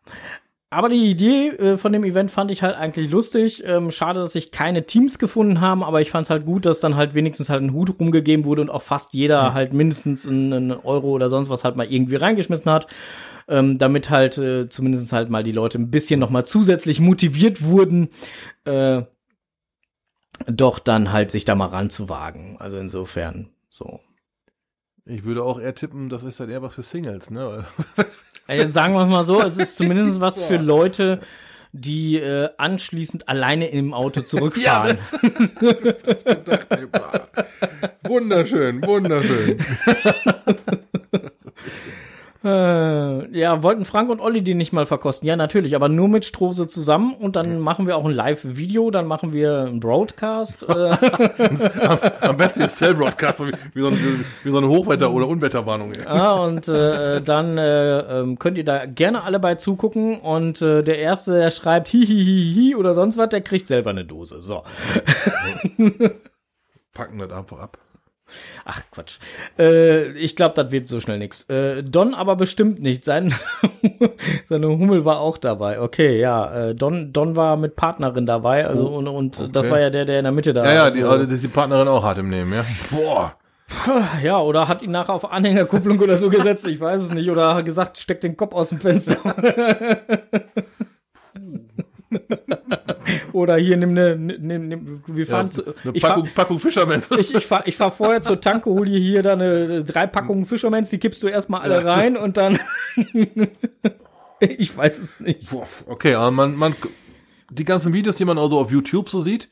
aber die Idee äh, von dem Event fand ich halt eigentlich lustig. Ähm, schade, dass sich keine Teams gefunden haben, aber ich fand es halt gut, dass dann halt wenigstens halt ein Hut rumgegeben wurde und auch fast jeder mhm. halt mindestens einen Euro oder sonst was halt mal irgendwie reingeschmissen hat. Ähm, damit halt äh, zumindest halt mal die Leute ein bisschen noch mal zusätzlich motiviert wurden, äh, doch dann halt sich da mal ranzuwagen. Also insofern so. Ich würde auch eher tippen, das ist dann eher was für Singles, ne? Also sagen wir mal so, es ist zumindest was für Leute, die äh, anschließend alleine im Auto zurückfahren. ja, das wunderschön, wunderschön. Äh, ja, wollten Frank und Olli die nicht mal verkosten? Ja, natürlich, aber nur mit Strose zusammen und dann machen wir auch ein Live-Video, dann machen wir einen Broadcast. Äh. am, am, besten ist Cell-Broadcast, wie, wie, so wie, so eine Hochwetter- oder Unwetterwarnung. Ja, ah, und äh, dann äh, ähm, könnt ihr da gerne alle bei zugucken und der Erste, der schreibt hihihihi oder sonst was, der kriegt selber eine Dose. So. Packen das einfach ab. Ach Quatsch. Äh, ich glaube, das wird so schnell nix. Äh, Don aber bestimmt nicht. Sein, seine Hummel war auch dabei. Okay, ja. Äh, Don, Don war mit Partnerin dabei. Also oh, und, und okay. das war ja der, der in der Mitte da. Ja, ja, also, die, also, die Partnerin auch hart im Nehmen, ja. Boah. Ja, oder hat ihn nachher auf Anhängerkupplung oder so gesetzt, ich weiß es nicht. Oder hat gesagt, steck den Kopf aus dem Fenster. Oder hier nimm eine, nimm, nimm, wir fahren ja, zu, eine Packung, fahr, Packung Fischermans. Ich, ich fahre ich fahr vorher zur Tanke, hol dir hier dann eine, drei Packungen Fischermans, die kippst du erstmal alle rein und dann, ich weiß es nicht. Okay, aber man, man, die ganzen Videos, die man also auf YouTube so sieht,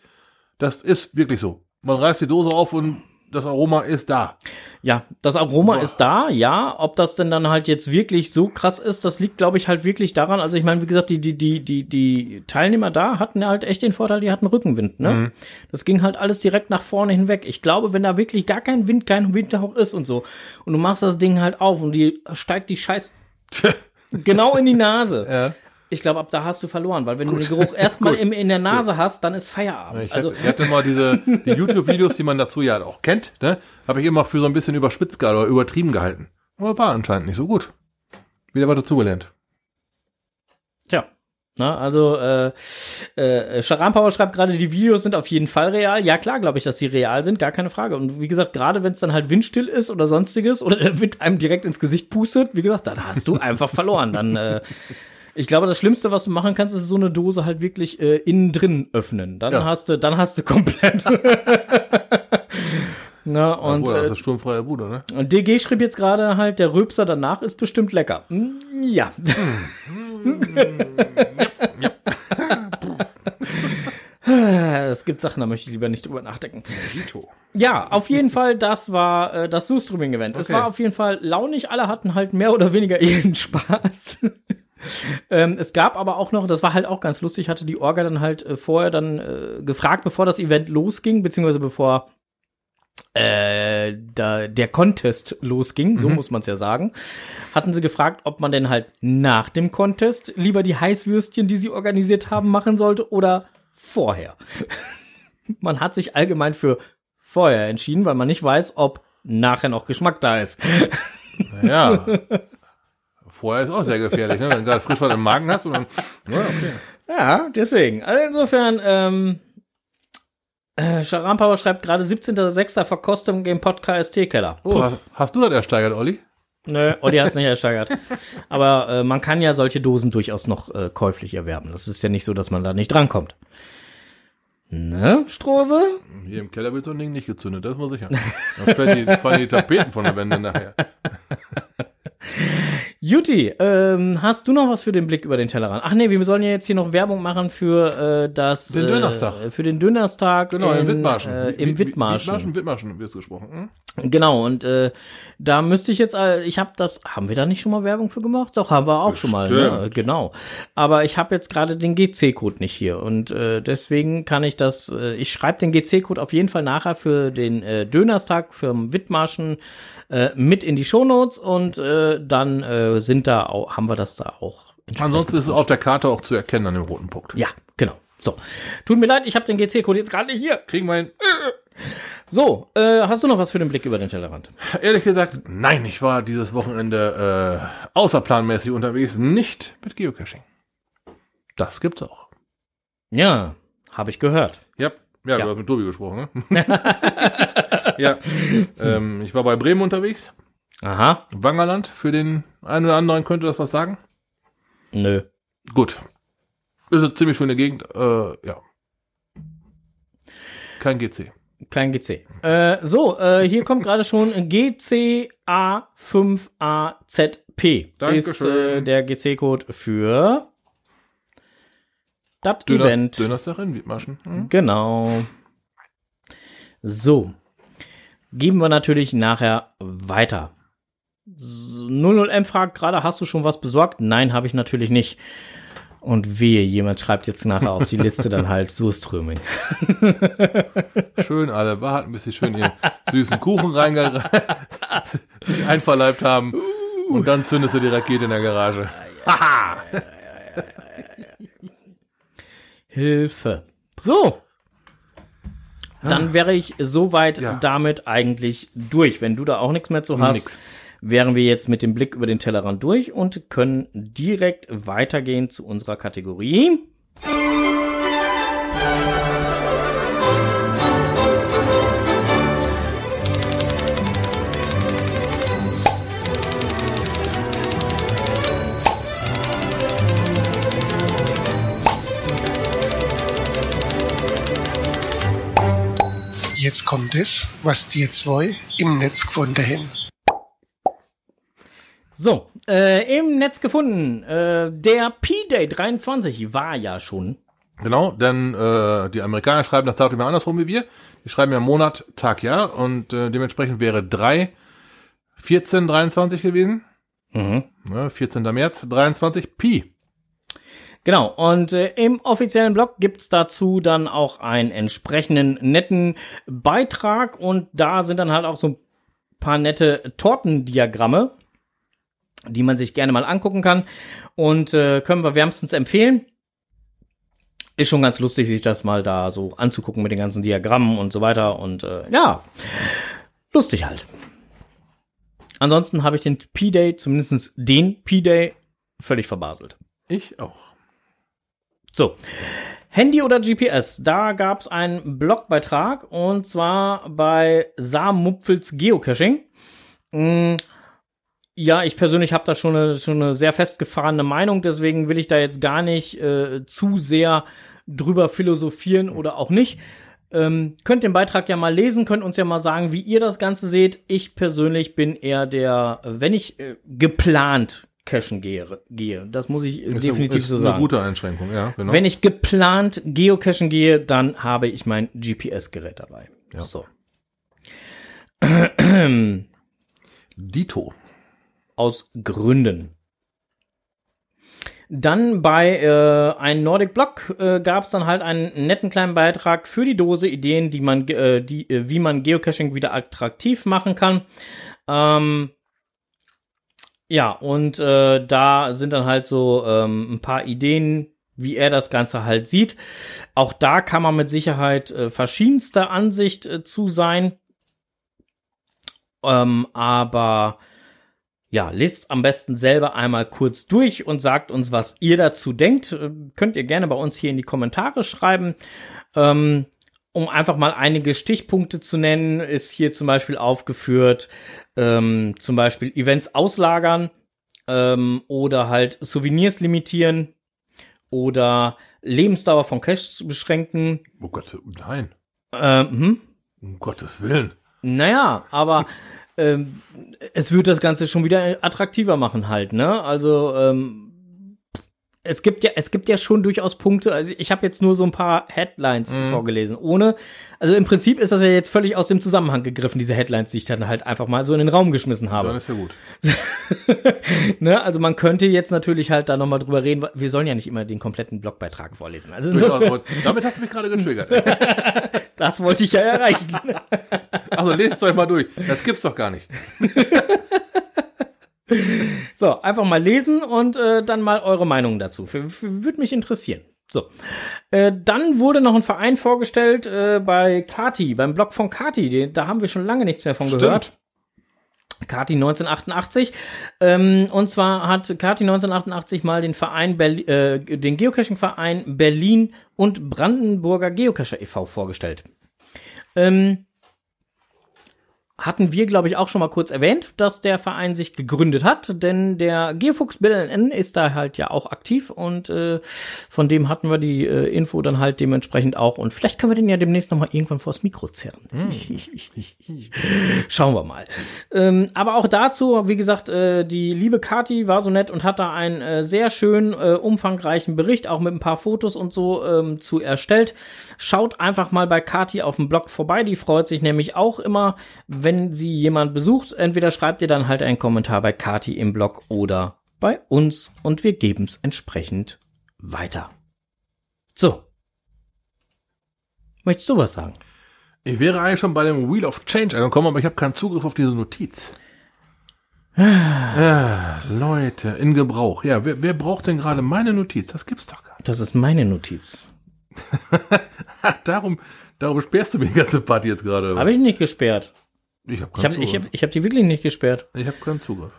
das ist wirklich so. Man reißt die Dose auf und das Aroma ist da. Ja, das Aroma Boah. ist da, ja. Ob das denn dann halt jetzt wirklich so krass ist, das liegt, glaube ich, halt wirklich daran. Also ich meine, wie gesagt, die, die, die, die, die Teilnehmer da hatten halt echt den Vorteil, die hatten Rückenwind, ne? Mhm. Das ging halt alles direkt nach vorne hinweg. Ich glaube, wenn da wirklich gar kein Wind, kein Windhauch ist und so, und du machst das Ding halt auf und die steigt die Scheiß genau in die Nase. Ja ich glaube, ab da hast du verloren, weil wenn Gut. du den Geruch erstmal in der Nase Gut. hast, dann ist Feierabend. Ich, also, hatte, ich hatte mal diese die YouTube-Videos, die man dazu ja auch kennt, ne? Habe ich immer für so ein bisschen überspitzt oder übertrieben gehalten. Aber war anscheinend nicht so gut. Wieder was dazugelernt. Tja. Na, also, äh, äh, Sharam schreibt gerade, die Videos sind auf jeden Fall real. Ja, klar, glaube ich, dass sie real sind, gar keine Frage. Und wie gesagt, gerade wenn es dann halt windstill ist oder sonstiges oder der Wind einem direkt ins Gesicht pustet, wie gesagt, dann hast du einfach verloren. Dann äh, ich glaube, das Schlimmste, was du machen kannst, ist so eine Dose halt wirklich äh, innen drin öffnen. Dann ja. hast du, dann hast du komplett. Na, und, ja, das ist sturmfreie Bude, ne? Und DG schrieb jetzt gerade halt, der Röpser danach ist bestimmt lecker. Hm, ja. Es gibt Sachen, da möchte ich lieber nicht drüber nachdenken. Ja, auf jeden Fall, das war äh, das Zoostreaming-Event. Okay. Es war auf jeden Fall launig, alle hatten halt mehr oder weniger ihren Spaß ähm, es gab aber auch noch, das war halt auch ganz lustig, hatte die Orga dann halt äh, vorher dann äh, gefragt, bevor das Event losging, beziehungsweise bevor äh, da der Contest losging, so mhm. muss man es ja sagen, hatten sie gefragt, ob man denn halt nach dem Contest lieber die Heißwürstchen, die sie organisiert haben, machen sollte oder vorher. man hat sich allgemein für vorher entschieden, weil man nicht weiß, ob nachher noch Geschmack da ist. Ja. Vorher ist auch sehr gefährlich, ne? wenn du gerade frisch was im Magen hast und dann. Ja, okay. Ja, deswegen. Also insofern, ähm, äh, schreibt gerade 17.06. Verkostung im Podcast Keller. Oh, hast, hast du das ersteigert, Olli? Nö, Olli hat es nicht ersteigert. Aber äh, man kann ja solche Dosen durchaus noch äh, käuflich erwerben. Das ist ja nicht so, dass man da nicht drankommt. Ne, Strose? Hier im Keller wird so ein Ding nicht gezündet, das muss ich haben. Dann fallen die, fallen die Tapeten von der Wände nachher. Juti, ähm, hast du noch was für den Blick über den Tellerrand? Ach nee, wir sollen ja jetzt hier noch Werbung machen für äh, das Den Dönerstag. Äh, für den Dönerstag Genau, in, in Wittmarschen. Äh, Im Wi- Wittmarschen. Wittmarschen, Wittmarschen wird gesprochen. Hm? Genau, und äh, da müsste ich jetzt, äh, ich habe das, haben wir da nicht schon mal Werbung für gemacht? Doch, haben wir auch schon mal, ne? Bestimmt. genau. Aber ich habe jetzt gerade den GC-Code nicht hier und äh, deswegen kann ich das, äh, ich schreibe den GC-Code auf jeden Fall nachher für den äh, Dönerstag, für Wittmarschen äh, mit in die Shownotes und äh, dann äh, sind da auch, haben wir das da auch. Ansonsten ist es auf der Karte auch zu erkennen an dem roten Punkt. Ja, genau. So, tut mir leid, ich habe den GC-Code jetzt gerade nicht hier. Kriegen wir hin. So, äh, hast du noch was für den Blick über den Tellerrand? Ehrlich gesagt, nein, ich war dieses Wochenende äh, außerplanmäßig unterwegs, nicht mit Geocaching. Das gibt's auch. Ja, habe ich gehört. Ja, ja, Ja. du hast mit Tobi gesprochen, ne? ja, ähm, ich war bei Bremen unterwegs. Aha, Wangerland, für den einen oder anderen könnte das was sagen. nö. Gut. Ist eine ziemlich schöne Gegend, äh, ja. Kein GC. Kein GC. Äh, so, äh, hier kommt gerade schon GCA5AZP. Dankeschön. Ist äh, der GC-Code für das Döners, Event. Dönerstag in Wiedmarschen. Hm? Genau. So. Geben wir natürlich nachher weiter. S- 00M fragt gerade, hast du schon was besorgt? Nein, habe ich natürlich nicht. Und wehe, jemand schreibt jetzt nachher auf die Liste dann halt Surströming. Schön alle warten, bis sie schön ihren süßen Kuchen reingereicht, sich einverleibt haben. Und dann zündest du die Rakete in der Garage. Hilfe. So. Dann wäre ich soweit Ja. damit eigentlich durch. Wenn du da auch nichts mehr zu hast, Nix. Wären wir jetzt mit dem Blick über den Tellerrand durch und können direkt weitergehen zu unserer Kategorie. Jetzt kommt es, was die zwei im Netz gefunden haben. So, äh, im Netz gefunden. Äh, der P-Day 23 war ja schon. Genau, denn äh, die Amerikaner schreiben das Datum ja andersrum wie wir. Die schreiben ja Monat, Tag, Jahr und äh, dementsprechend wäre 3, 14, 23 gewesen. Mhm. Ne, 14. März 23 Pi. Genau, und äh, im offiziellen Blog gibt's dazu dann auch einen entsprechenden netten Beitrag und da sind dann halt auch so ein paar nette Tortendiagramme, die man sich gerne mal angucken kann und äh, können wir wärmstens empfehlen. Ist schon ganz lustig, sich das mal da so anzugucken mit den ganzen Diagrammen und so weiter und äh, ja, lustig halt. Ansonsten habe ich den P-Day, zumindest den P-Day, völlig verbaselt. Ich auch. So, Handy oder GPS, da gab es einen Blogbeitrag und zwar bei Samupfels Geocaching. Mm, Ja, ich persönlich habe da schon eine, schon eine sehr festgefahrene Meinung, deswegen will ich da jetzt gar nicht äh, zu sehr drüber philosophieren oder auch nicht. Ähm, könnt den Beitrag ja mal lesen, könnt uns ja mal sagen, wie ihr das Ganze seht. Ich persönlich bin eher der, wenn ich äh, geplant cachen gehe, gehe. Das muss ich äh, Ist definitiv eine, ist so eine sagen. gute Einschränkung, ja, genau. Wenn ich geplant geocachen gehe, dann habe ich mein GPS-Gerät dabei. Ja. So. Dito. Aus Gründen. Dann bei äh, einem Nordic Blog äh, gab es dann halt einen netten kleinen Beitrag für die Dose, Ideen, die man, äh, die, äh, wie man Geocaching wieder attraktiv machen kann. Ähm, ja, und äh, da sind dann halt so ähm, ein paar Ideen, wie er das Ganze halt sieht. Auch da kann man mit Sicherheit äh, verschiedenster Ansicht zu sein. Ähm, aber ja, lest am besten selber einmal kurz durch und sagt uns, was ihr dazu denkt. Äh, könnt ihr gerne bei uns hier in die Kommentare schreiben. Ähm, um einfach mal einige Stichpunkte zu nennen, ist hier zum Beispiel aufgeführt, ähm, zum Beispiel Events auslagern ähm, oder halt Souvenirs limitieren oder Lebensdauer von Cash beschränken. Oh Gott, nein. Ähm, hm? Um Gottes Willen. Naja, aber ähm, es wird das Ganze schon wieder attraktiver machen halt, ne? Also ähm, es gibt ja, es gibt ja schon durchaus Punkte. Also ich habe jetzt nur so ein paar Headlines Mhm. vorgelesen, ohne. Also im Prinzip ist das ja jetzt völlig aus dem Zusammenhang gegriffen, diese Headlines, die ich dann halt einfach mal so in den Raum geschmissen Dann habe. ist ja gut. ne? Also man könnte jetzt natürlich halt da noch mal drüber reden. Wir sollen ja nicht immer den kompletten Blogbeitrag vorlesen. Also. Damit hast du mich gerade getriggert. das wollte ich ja erreichen. Also lest euch mal durch. Das gibt's doch gar nicht. So, einfach mal lesen und äh, dann mal eure Meinung dazu. Würde mich interessieren. So. Äh, dann wurde noch ein Verein vorgestellt äh, bei Kati, beim Blog von Kati. Den, da haben wir schon lange nichts mehr von Stimmt. gehört. Kati 1988. Ähm, und zwar hat Kati 1988 mal den Verein Berli äh, den Geocaching-Verein Berlin und Brandenburger Geocacher e.V. vorgestellt. Ähm, hatten wir, glaube ich, auch schon mal kurz erwähnt, dass der Verein sich gegründet hat, denn der Geofuchs BLN ist da halt ja auch aktiv und äh, von dem hatten wir die äh, Info dann halt dementsprechend auch und vielleicht können wir den ja demnächst noch mal irgendwann vors Mikro zerren. Schauen wir mal. Ähm, aber auch dazu, wie gesagt, äh, die liebe Kati war so nett und hat da einen äh, sehr schönen, äh, umfangreichen Bericht, auch mit ein paar Fotos und so ähm, zu erstellt. Schaut einfach mal bei Kati auf dem Blog vorbei. Die freut sich nämlich auch immer, wenn sie jemand besucht. Entweder schreibt ihr dann halt einen Kommentar bei Kati im Blog oder bei uns und wir geben es entsprechend weiter. So. Möchtest du was sagen? Ich wäre eigentlich schon bei dem Wheel of Change angekommen, aber ich habe keinen Zugriff auf diese Notiz. Ah, Leute, in Gebrauch. Ja, wer, wer braucht denn gerade meine Notiz? Das gibt's doch gar nicht. Das ist meine Notiz. Darum, darum sperrst du mir die ganze Party jetzt gerade. Habe ich nicht gesperrt. Ich habe habe ich hab, Zugriff. ich hab die wirklich nicht gesperrt. Ich habe keinen Zugriff.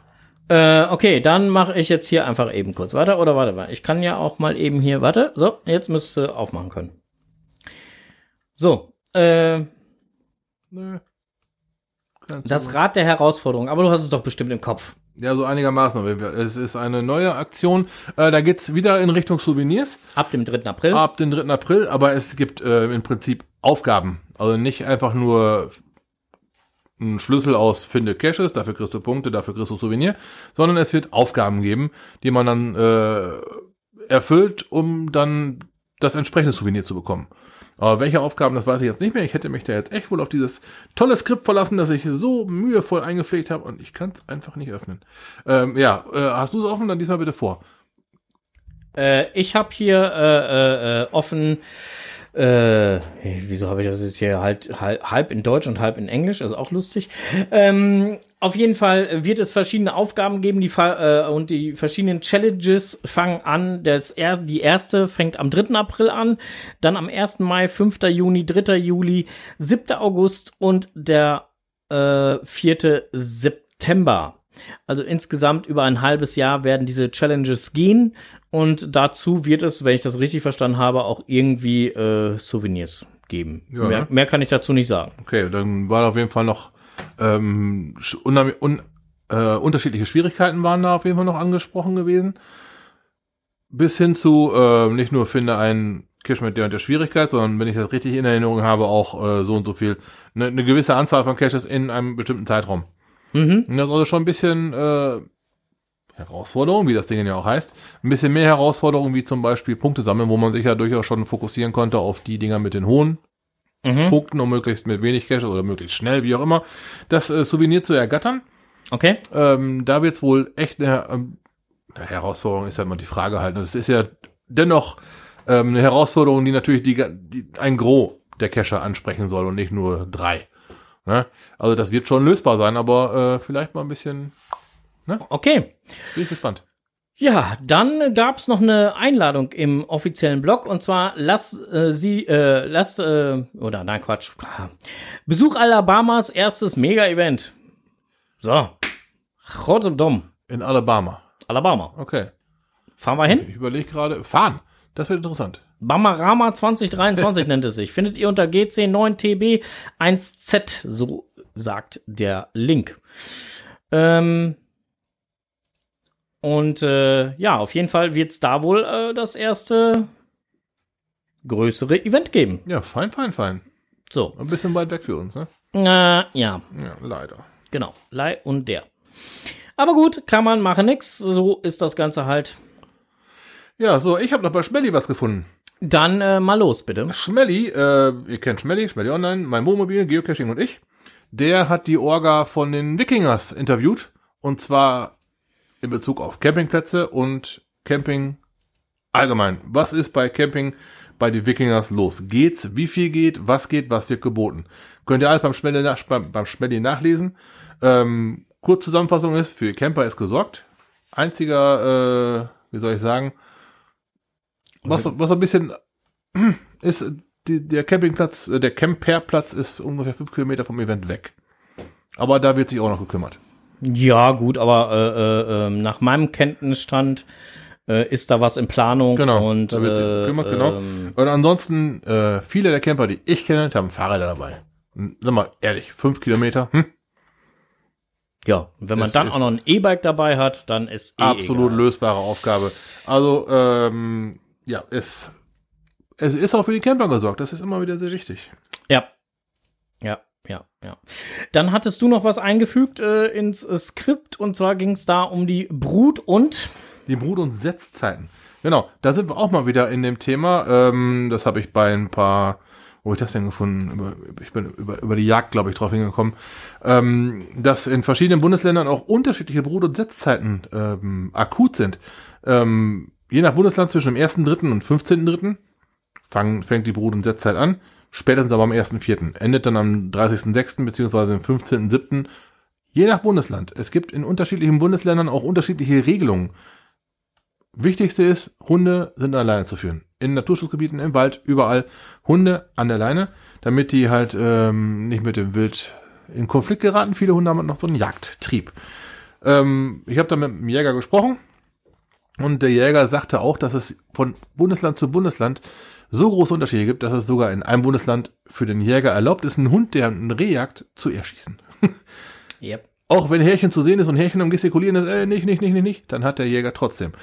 Äh, okay, dann mache ich jetzt hier einfach eben kurz. Warte, oder warte mal. Ich kann ja auch mal eben hier, warte. So, jetzt müsste aufmachen können. So, äh, Nö. Das. Rad der Herausforderung. Aber du hast es doch bestimmt im Kopf. Ja, so einigermaßen. Es ist eine neue Aktion. Äh, da geht's wieder in Richtung Souvenirs. Ab dem 3. April. ab den 3. April, aber es gibt äh, im Prinzip Aufgaben. Also nicht einfach nur einen Schlüssel aus Finde Caches, dafür kriegst du Punkte, dafür kriegst du Souvenir, sondern es wird Aufgaben geben, die man dann äh, erfüllt, um dann das entsprechende Souvenir zu bekommen. Aber welche Aufgaben, das weiß ich jetzt nicht mehr. Ich hätte mich da jetzt echt wohl auf dieses tolle Skript verlassen, das ich so mühevoll eingepflegt habe und ich kann es einfach nicht öffnen. Ähm, ja, äh, hast du es offen? Dann diesmal bitte vor. Äh, ich habe hier äh, äh, äh, offen. Äh, wieso habe ich das jetzt hier halt, halb, in Deutsch und halb in Englisch? Also auch lustig. Ähm, auf jeden Fall wird es verschiedene Aufgaben geben, die äh, und die verschiedenen Challenges fangen an. Das er, die erste fängt am 3. April an, dann am 1. Mai, 5. Juni, 3. Juli, 7. August und der äh, 4. September. Also insgesamt über ein halbes Jahr werden diese Challenges gehen und dazu wird es, wenn ich das richtig verstanden habe, auch irgendwie äh, Souvenirs geben. Ja, mehr, ne? mehr kann ich dazu nicht sagen. Okay, dann war auf jeden Fall noch ähm, un, äh, unterschiedliche Schwierigkeiten waren da auf jeden Fall noch angesprochen gewesen. Bis hin zu äh, nicht nur finde einen Cache mit der und der Schwierigkeit, sondern wenn ich das richtig in Erinnerung habe, auch äh, so und so viel, eine, eine gewisse Anzahl von Caches in einem bestimmten Zeitraum. Mhm. Und das ist also schon ein bisschen äh, Herausforderung, wie das Ding ja auch heißt. Ein bisschen mehr Herausforderung, wie zum Beispiel Punkte sammeln, wo man sich ja durchaus schon fokussieren konnte auf die Dinger mit den hohen Mhm. Punkten, um möglichst mit wenig Cash oder möglichst schnell, wie auch immer, das äh, Souvenir zu ergattern. Okay. Ähm, da wird's wohl echt eine, ähm, eine Herausforderung, ist ja immer die Frage halt. Das ist ja dennoch ähm, eine Herausforderung, die natürlich die, die, ein Gros der Cacher ansprechen soll und nicht nur drei. Ne? Also das wird schon lösbar sein, aber äh, vielleicht mal ein bisschen, Okay. bin ich gespannt. Ja, dann gab's noch eine Einladung im offiziellen Blog und zwar lass äh, sie, äh, lass, äh, oder nein, Quatsch. Besuch Alabamas erstes Mega-Event. So. Rotterdam, In Alabama. Alabama. Okay. Fahren wir hin? Ich überlege gerade. Fahren. Das wird interessant. Bamarama 2023 nennt es sich. Findet ihr unter GC9TB1Z, so sagt der Link. Ähm, und äh, ja, auf jeden Fall wird es da wohl äh, das erste größere Event geben. Ja, fein, fein, fein. So, Ein bisschen weit weg für uns, ne? äh, ja, Ja, leider. genau. Lei und der. Aber gut, kann man machen nix. So ist das Ganze halt. Ja, so, ich habe noch bei Schmelly was gefunden. Dann äh, mal los, bitte. Schmelly, äh, ihr kennt Schmelly, Schmelly Online, mein Wohnmobil, Geocaching und ich. Der hat die Orga von den Wikingers interviewt. Und zwar in Bezug auf Campingplätze und Camping allgemein. Was ist bei Camping bei den Wikingers los? Geht's? Wie viel geht? Was geht? Was wird geboten? Könnt ihr alles beim Schmelly, nach, beim, beim nachlesen. Ähm, Kurzzusammenfassung ist, für Camper ist gesorgt. Einziger, äh, wie soll ich sagen, was, was ein bisschen ist, die, der Campingplatz, äh, der Camperplatz ist ungefähr fünf Kilometer vom Event weg. Aber da wird sich auch noch gekümmert. Ja, gut, aber äh, äh, ähm, nach meinem Kenntnisstand äh, ist da was in Planung. Genau, Und, da wird sich äh, gekümmert, genau. ähm, Und ansonsten, äh, viele der Camper, die ich kenne, haben Fahrräder dabei. Und Sag mal, ehrlich, fünf Kilometer, hm? ja, wenn man Das dann auch noch ein E-Bike dabei hat, dann ist eh absolut egal. lösbare Aufgabe. Also, ähm, ja, es, es ist auch für die Camper gesorgt. Das ist immer wieder sehr wichtig. Ja. Ja, ja, ja. Dann hattest du noch was eingefügt äh, ins äh, Skript und zwar ging es da um die Brut und Die Brut- und Setzzeiten. Genau, da sind wir auch mal wieder in dem Thema. Ähm, das habe ich bei ein paar, wo hab ich das denn gefunden? Über, ich bin über, über die Jagd, glaube ich, drauf hingekommen. Ähm, dass in verschiedenen Bundesländern auch unterschiedliche Brut- und Setzzeiten ähm, akut sind. Ähm, je nach Bundesland zwischen dem 1.3. und 15.3. Fang, fängt die Brut- und Setzzeit an. Spätestens aber am 1.4. Endet dann am 30.6. beziehungsweise am 15.7. Je nach Bundesland. Es gibt in unterschiedlichen Bundesländern auch unterschiedliche Regelungen. Wichtigste ist, Hunde sind alleine zu führen. In Naturschutzgebieten, im Wald, überall Hunde an der Leine, damit die halt ähm, nicht mit dem Wild in Konflikt geraten. Viele Hunde haben noch so einen Jagdtrieb. Ähm, ich habe da mit dem Jäger gesprochen und der Jäger sagte auch, dass es von Bundesland zu Bundesland so große Unterschiede gibt, dass es sogar in einem Bundesland für den Jäger erlaubt ist, einen Hund, der einen Reh jagt, zu erschießen. yep. Auch wenn Härchen zu sehen ist und Härchen am Gestikulieren ist, äh, nicht, nicht, nicht, nicht, nicht, dann hat der Jäger trotzdem.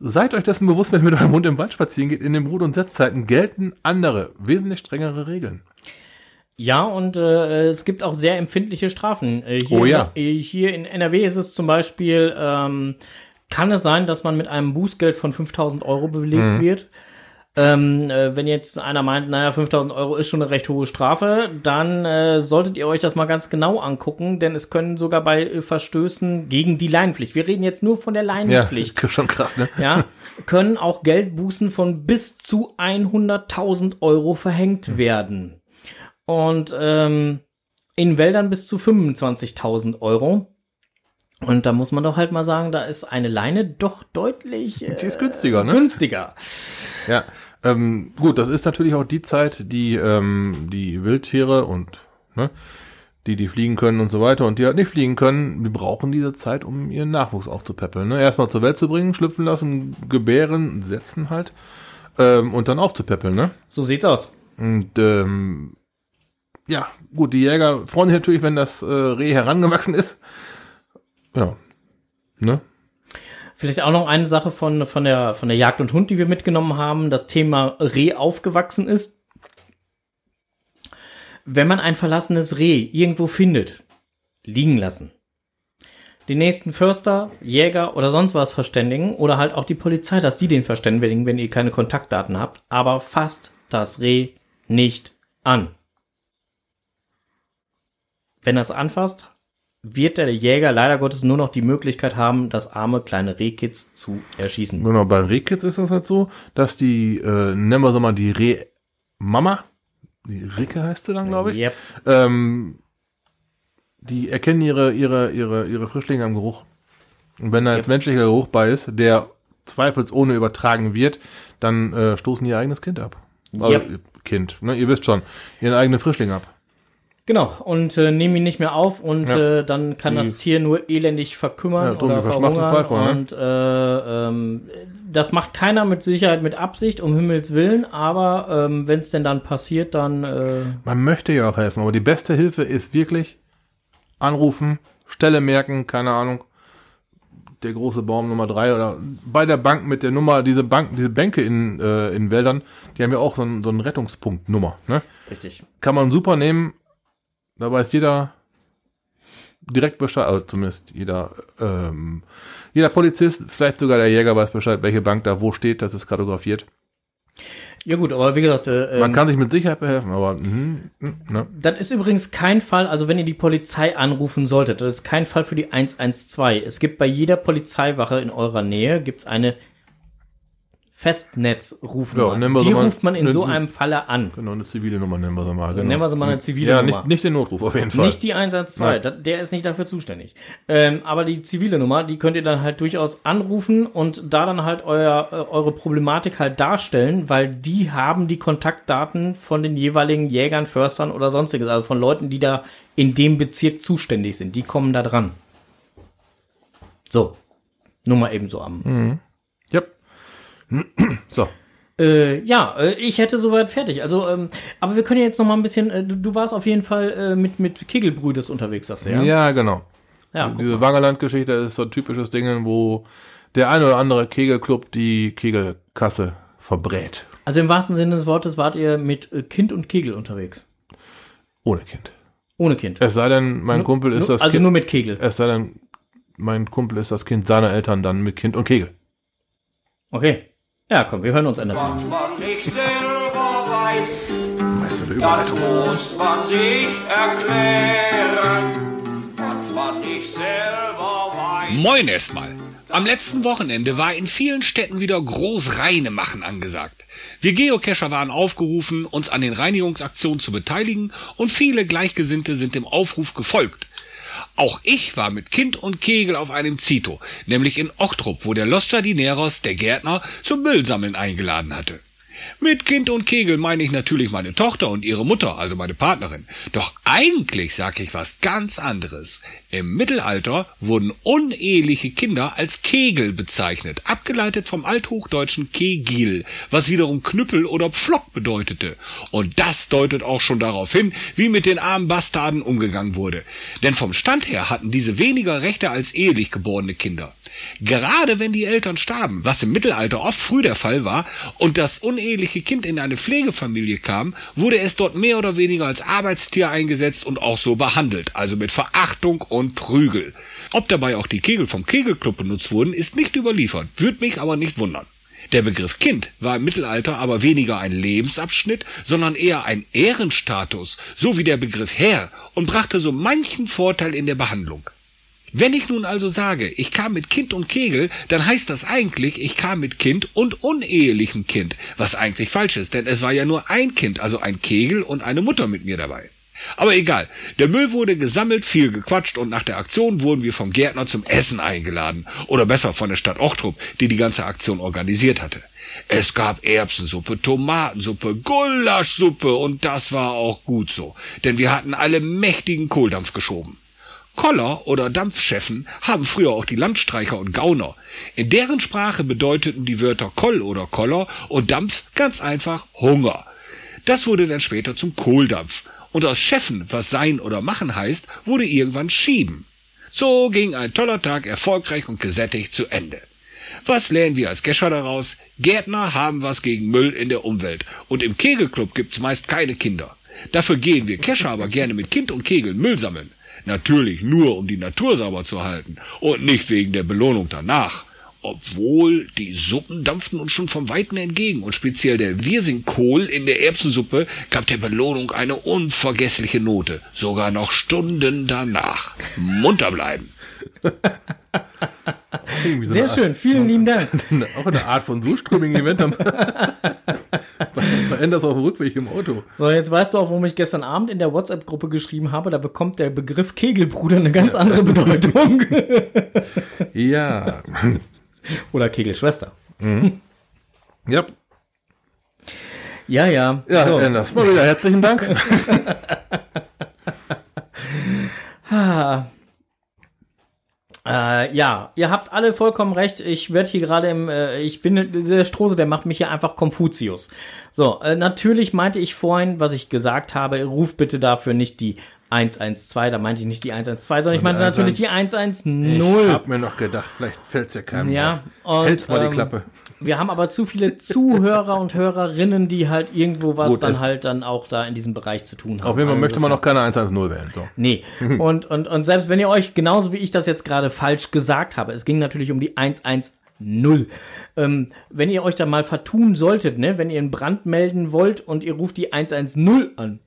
Seid euch dessen bewusst, wenn ihr mit eurem Hund im Wald spazieren geht, in den Brut- und Setzzeiten gelten andere, wesentlich strengere Regeln. Ja, und äh, es gibt auch sehr empfindliche Strafen. Äh, hier, Oh ja. äh, hier in NRW ist es zum Beispiel, ähm, kann es sein, dass man mit einem Bußgeld von 5000 Euro belegt Mhm. wird. Ähm, äh, wenn jetzt einer meint, naja, 5000 Euro ist schon eine recht hohe Strafe, dann äh, solltet ihr euch das mal ganz genau angucken, denn es können sogar bei äh, Verstößen gegen die Leinenpflicht, wir reden jetzt nur von der Leinenpflicht, ist schon krass, ne? ja, können auch Geldbußen von bis zu 100.000 Euro verhängt werden. Und ähm, in Wäldern bis zu 25.000 Euro. Und da muss man doch halt mal sagen, da ist eine Leine doch deutlich äh, Die ist günstiger, ne? günstiger. Ja, ähm, gut, das ist natürlich auch die Zeit, die ähm, die Wildtiere und ne, die, die fliegen können und so weiter und die halt nicht fliegen können, die brauchen diese Zeit, um ihren Nachwuchs aufzupäppeln. Ne? Erstmal zur Welt zu bringen, schlüpfen lassen, gebären, setzen halt ähm, und dann aufzupäppeln. Ne? So sieht's aus. Und ähm, ja, gut, die Jäger freuen sich natürlich, wenn das äh, Reh herangewachsen ist. Ja, ne? Vielleicht auch noch eine Sache von, von, der, von der Jagd und Hund, die wir mitgenommen haben. Das Thema Reh aufgewachsen ist. Wenn man ein verlassenes Reh irgendwo findet, liegen lassen. Den nächsten Förster, Jäger oder sonst was verständigen oder halt auch die Polizei, dass die den verständigen, wenn ihr keine Kontaktdaten habt. Aber fasst das Reh nicht an. Wenn es anfasst, wird der Jäger leider Gottes nur noch die Möglichkeit haben, das arme kleine Rehkitz zu erschießen. Genau, bei Rehkids ist das halt so, dass die, äh, nennen wir so mal die Reh-Mama, die Ricke heißt sie dann, glaube ich, Yep. ähm, die erkennen ihre, ihre, ihre, ihre Frischlinge am Geruch. Und wenn da jetzt menschlicher Geruch bei ist, der zweifelsohne übertragen wird, dann äh, stoßen ihr eigenes Kind ab. Also, Yep. Kind, ne? Ihr wisst schon, ihren eigenen Frischling ab. Genau, und äh, nehmen ihn nicht mehr auf und Ja. äh, dann kann Die- das Tier nur elendig verkümmern Ja, oder verhungern. Pfeife, ne? Und äh, ähm, das macht keiner mit Sicherheit mit Absicht, um Himmels Willen, aber ähm, wenn es denn dann passiert, dann äh, Man möchte ja auch helfen, aber die beste Hilfe ist wirklich anrufen, Stelle merken, keine Ahnung, der große Baum Nummer drei oder bei der Bank mit der Nummer, diese Bank, diese Bänke in, äh, in Wäldern, die haben ja auch so einen, so einen Rettungspunkt-Nummer. Ne? richtig. Kann man super nehmen, da weiß jeder direkt Bescheid, also zumindest jeder, ähm, jeder Polizist, vielleicht sogar der Jäger weiß Bescheid, welche Bank da wo steht, das ist kartografiert. Ja gut, aber wie gesagt, äh, Man ähm, kann sich mit Sicherheit behelfen, aber mhm, mhm, ne? das ist übrigens kein Fall, also wenn ihr die Polizei anrufen solltet, das ist kein Fall für die 112. Es gibt bei jeder Polizeiwache in eurer Nähe gibt's eine Festnetzrufnummer. Ja, nennen wir die mal- ruft man in ne- so einem Falle an. Genau, eine zivile Nummer nennen wir sie mal. Genau. Nennen wir sie mal eine zivile ja, Nummer. Nicht, nicht den Notruf auf jeden Fall. Nicht die 112, Nein. da, der ist nicht dafür zuständig. Ähm, aber die zivile Nummer, die könnt ihr dann halt durchaus anrufen und da dann halt euer, äh, eure Problematik halt darstellen, weil die haben die Kontaktdaten von den jeweiligen Jägern, Förstern oder sonstiges, also von Leuten, die da in dem Bezirk zuständig sind. Die kommen da dran. So. Nur mal eben so am. Ja. So. Äh, ja, äh, ich hätte soweit fertig. Also, ähm, aber wir können ja jetzt noch mal ein bisschen. Äh, du, du warst auf jeden Fall äh, mit mit Kegelbrüdes unterwegs, sagst du ja? Ja, genau. ja Diese Wangerland-Geschichte ist so ein typisches Ding, wo der ein oder andere Kegelclub die Kegelkasse verbrät. Also im wahrsten Sinne des Wortes wart ihr mit äh, Kind und Kegel unterwegs. Ohne Kind. Ohne Kind. Es sei denn, mein Kumpel ist Nur- das also Kind. nur mit Kegel. es sei denn, mein Kumpel ist das Kind seiner Eltern dann mit Kind und Kegel. Okay. Ja, komm, wir hören uns anders. Was man nicht selber weiß, das muss man sich erklären. Was man nicht selber weiß. Moin erstmal. Am letzten Wochenende war in vielen Städten wieder groß Reine machen angesagt. Wir Geocacher waren aufgerufen, uns an den Reinigungsaktionen zu beteiligen und viele Gleichgesinnte sind dem Aufruf gefolgt. Auch ich war mit Kind und Kegel auf einem Zito, nämlich in Ochtrup, wo der Los Jardineros, der Gärtner, zum Müllsammeln eingeladen hatte. Mit Kind und Kegel meine ich natürlich meine Tochter und ihre Mutter, also meine Partnerin. Doch eigentlich sag ich was ganz anderes. Im Mittelalter wurden uneheliche Kinder als Kegel bezeichnet, abgeleitet vom althochdeutschen Kegil, was wiederum Knüppel oder Pflock bedeutete. Und das deutet auch schon darauf hin, wie mit den armen Bastarden umgegangen wurde. Denn vom Stand her hatten diese weniger Rechte als ehelich geborene Kinder. Gerade wenn die Eltern starben, was im Mittelalter oft früh der Fall war, und das uneheliche Kind in eine Pflegefamilie kam, wurde es dort mehr oder weniger als Arbeitstier eingesetzt und auch so behandelt, also mit Verachtung und Prügel. Ob dabei auch die Kegel vom Kegelclub benutzt wurden, ist nicht überliefert, würde mich aber nicht wundern. Der Begriff Kind war im Mittelalter aber weniger ein Lebensabschnitt, sondern eher ein Ehrenstatus, so wie der Begriff Herr, und brachte so manchen Vorteil in der Behandlung. Wenn ich nun also sage, ich kam mit Kind und Kegel, dann heißt das eigentlich, ich kam mit Kind und unehelichem Kind, was eigentlich falsch ist, denn es war ja nur ein Kind, also ein Kegel und eine Mutter mit mir dabei. Aber egal, der Müll wurde gesammelt, viel gequatscht und nach der Aktion wurden wir vom Gärtner zum Essen eingeladen. Oder besser von der Stadt Ochtrup, die die ganze Aktion organisiert hatte. Es gab Erbsensuppe, Tomatensuppe, Gulaschsuppe und das war auch gut so, denn wir hatten alle mächtigen Kohldampf geschoben. Koller oder Dampfscheffen haben früher auch die Landstreicher und Gauner. In deren Sprache bedeuteten die Wörter Koll oder Koller und Dampf ganz einfach Hunger. Das wurde dann später zum Kohldampf. Und aus Cheffen, was sein oder machen heißt, wurde irgendwann schieben. So ging ein toller Tag erfolgreich und gesättigt zu Ende. Was lernen wir als Gescher daraus? Gärtner haben was gegen Müll in der Umwelt. Und im Kegelclub gibt's meist keine Kinder. Dafür gehen wir Kescher aber gerne mit Kind und Kegel Müll sammeln. Natürlich nur, um die Natur sauber zu halten und nicht wegen der Belohnung danach. Obwohl, die Suppen dampften uns schon vom Weiten entgegen und speziell der Wirsingkohl in der Erbsensuppe gab der Belohnung eine unvergessliche Note, sogar noch Stunden danach. Munter bleiben. So Sehr Art- schön, vielen lieben Dank. Auch eine Art von Surströmming-Event am Enders auf dem Rückweg im Auto. So, jetzt weißt du auch, warum ich gestern Abend in der WhatsApp-Gruppe geschrieben habe, da bekommt der Begriff Kegelbruder eine ganz andere Bedeutung. Ja. Oder Kegelschwester. ja. Ja, ja. Ja, so. Enders, mal wieder herzlichen Dank. Ah. Äh, ja, ihr habt alle vollkommen recht. Ich werde hier gerade im, äh, ich bin der Strose, der macht mich hier einfach Konfuzius. So, äh, natürlich meinte ich vorhin, was ich gesagt habe, ruf bitte dafür nicht die 112, da meinte ich nicht die 112, sondern ich meinte natürlich die Ich 110. hab mir noch gedacht, vielleicht fällt's ja keinem Ja, auf. Hält's mal ähm, die Klappe. Wir haben aber zu viele Zuhörer und Hörerinnen, die halt irgendwo was Gut, dann es- halt dann auch da in diesem Bereich zu tun haben. Auf jeden Fall Also möchte man noch keine 110 wählen. So. Nee. Und, und, und selbst wenn ihr euch, genauso wie ich das jetzt gerade falsch gesagt habe, es ging natürlich um die 110. Ähm, wenn ihr euch da mal vertun solltet, ne, wenn ihr einen Brand melden wollt und ihr ruft die 110 an,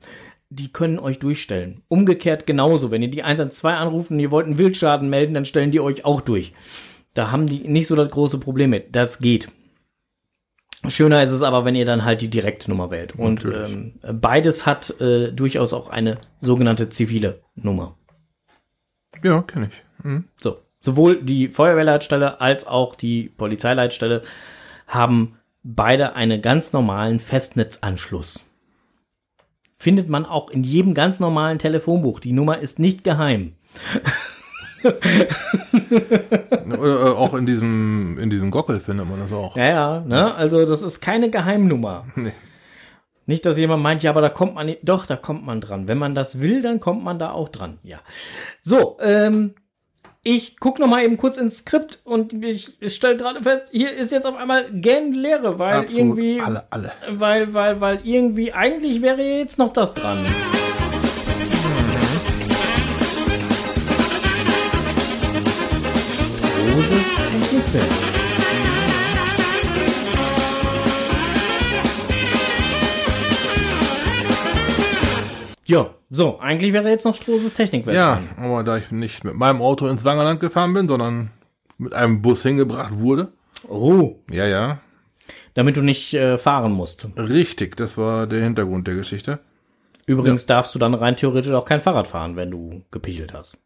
die können euch durchstellen. Umgekehrt genauso. Wenn ihr die 112 anruft und ihr wollt einen Wildschaden melden, dann stellen die euch auch durch. Da haben die nicht so das große Problem mit. Das geht. Schöner ist es aber, wenn ihr dann halt die Direktnummer wählt. Und ähm, beides hat äh, durchaus auch eine sogenannte zivile Nummer. Ja, kenne ich. Mhm. So, sowohl die Feuerwehrleitstelle als auch die Polizeileitstelle haben beide einen ganz normalen Festnetzanschluss. Findet man auch in jedem ganz normalen Telefonbuch. Die Nummer ist nicht geheim. Äh, auch in diesem, in diesem Gockel findet man das auch. Ja, ja, ne? Also das ist keine Geheimnummer. Nee. Nicht, dass jemand meint, ja, aber da kommt man. Doch, da kommt man dran. Wenn man das will, dann kommt man da auch dran. Ja. So, ähm, ich guck noch mal eben kurz ins Skript und ich stelle gerade fest, hier ist jetzt auf einmal gähn Leere, weil Absolut irgendwie, alle, alle. weil, weil, weil irgendwie, eigentlich wäre jetzt noch das dran. Großes Technikfeld. Ja, so, eigentlich wäre jetzt noch Strohses Technikwelt Ja, dran. aber da ich nicht mit meinem Auto ins Wangerland gefahren bin, sondern mit einem Bus hingebracht wurde. Oh, Ja, ja. damit du nicht äh, fahren musst. Richtig, das war der Hintergrund der Geschichte. Übrigens darfst du dann rein theoretisch auch kein Fahrrad fahren, wenn du gepichelt hast.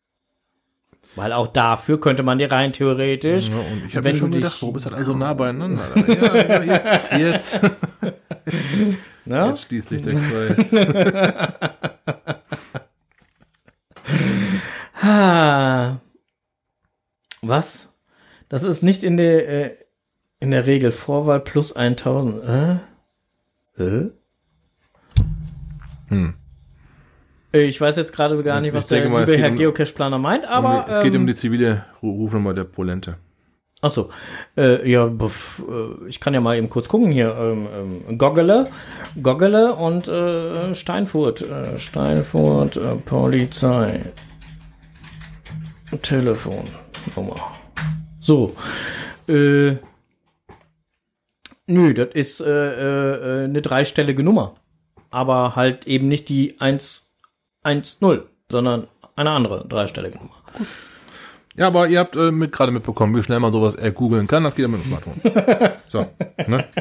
Weil auch dafür könnte man dir rein theoretisch, Ja, und ich habe mir schon gedacht, warum ist das also nah beieinander? Ja, ja, jetzt, jetzt, ne? jetzt schließt sich der Kreis. Was? Das ist nicht in der, äh, in der Regel Vorwahl plus 1000. Äh? Äh? Hm. Ich weiß jetzt gerade gar nicht, Ich was der mal, geht Herr um- Geocache-Planer meint, aber. es geht ähm, um die zivile Ru- Rufnummer der Polente. Achso, äh, ja, bef, äh, ich kann ja mal eben kurz gucken hier. Ähm, ähm, Goggele, Goggele und äh, Steinfurt, äh, Steinfurt, äh, Polizei, Telefonnummer. So, äh, nö, das ist äh, äh, eine dreistellige Nummer, aber halt eben nicht die 110, sondern eine andere dreistellige Nummer. Ja, aber ihr habt äh, mit, gerade mitbekommen, wie schnell man sowas äh, googeln kann. Das geht ja mit dem Smartphone. so, ne?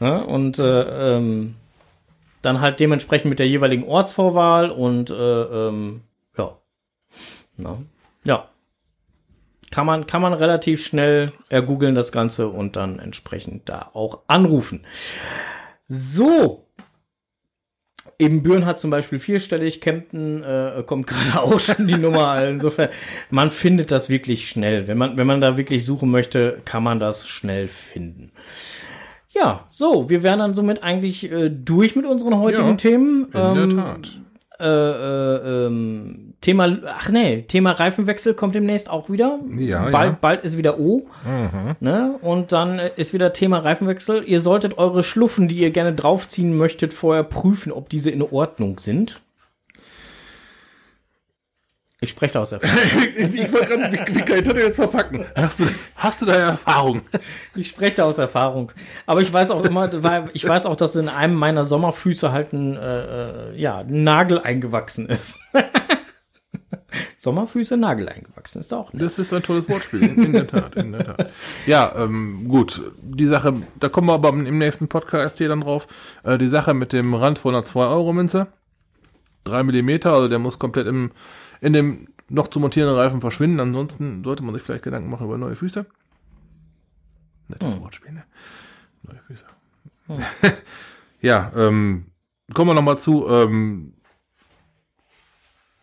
Ja, und äh, ähm, dann halt dementsprechend mit der jeweiligen Ortsvorwahl und äh, ähm, ja. Na, ja. Kann man, kann man relativ schnell ergoogeln das Ganze und dann entsprechend da auch anrufen. So. Eben Büren hat zum Beispiel vierstellig, Kempten äh, kommt gerade auch schon die Nummer. Also Insofern, man findet das wirklich schnell. Wenn man, wenn man da wirklich suchen möchte, kann man das schnell finden. Ja, so, wir wären dann somit eigentlich äh, durch mit unseren heutigen Ja, Themen. In der Ähm, Tat. Äh, äh, ähm, Thema, ach nee, Thema Reifenwechsel kommt demnächst auch wieder. Ja, bald, ja. bald ist wieder O. Mhm. Ne? Und dann ist wieder Thema Reifenwechsel. Ihr solltet eure Schluffen, die ihr gerne draufziehen möchtet, vorher prüfen, ob diese in Ordnung sind. Ich spreche da aus Erfahrung. ich ich wollte gerade, wie, wie kann ich das jetzt verpacken? Hast du, hast du da Erfahrung? Ich spreche da aus Erfahrung. Aber ich weiß auch immer, weil ich weiß auch, dass in einem meiner Sommerfüße halt ein, äh, äh, ja, ein Nagel eingewachsen ist. Sommerfüße, Nagel eingewachsen ist auch. Ne? Das ist ein tolles Wortspiel, in, in der Tat, in der Tat. Ja, ähm, gut, die Sache, da kommen wir aber im nächsten Podcast hier dann drauf. Äh, die Sache mit dem Rand von einer 2-Euro-Münze. 3 Millimeter, also der muss komplett im, in dem noch zu montierenden Reifen verschwinden. Ansonsten sollte man sich vielleicht Gedanken machen über neue Füße. Nettes Wortspiel, ne? Neue Füße. ja, ähm, kommen wir nochmal zu, ähm,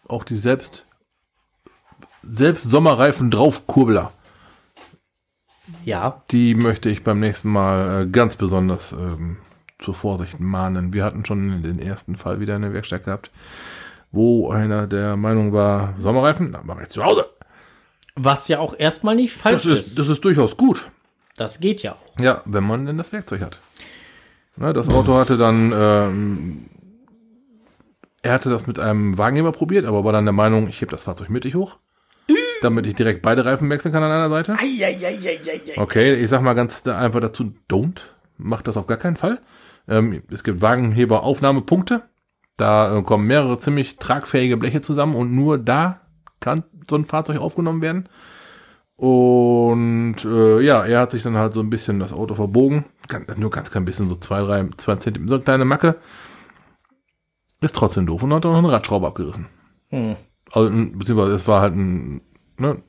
auch die selbst selbst Sommerreifen draufkurbler. Ja, Die möchte ich beim nächsten Mal äh, ganz besonders ähm, zur Vorsicht mahnen. Wir hatten schon den ersten Fall wieder in der Werkstatt gehabt, wo einer der Meinung war, Sommerreifen, na, mache ich zu Hause. was ja auch erstmal nicht falsch Das ist. ist, das ist durchaus gut. Das geht ja auch. Ja, wenn man denn das Werkzeug hat. Na, das Auto hatte dann, ähm, er hatte das mit einem Wagenheber probiert, aber war dann der Meinung, ich heb das Fahrzeug mittig hoch, damit ich direkt beide Reifen wechseln kann an einer Seite. Okay, ich sag mal ganz einfach dazu, don't, macht das auf gar keinen Fall. Ähm, es gibt Wagenheber-Aufnahmepunkte, da äh, kommen mehrere ziemlich tragfähige Bleche zusammen und nur da kann so ein Fahrzeug aufgenommen werden. Und äh, ja, er hat sich dann halt so ein bisschen das Auto verbogen. Ganz, nur ganz klein bisschen, so zwei, drei, zwei Zentimeter, so eine kleine Macke. Ist trotzdem doof und hat auch noch eine Radschraube abgerissen. Hm. Also, beziehungsweise es war halt ein, ne,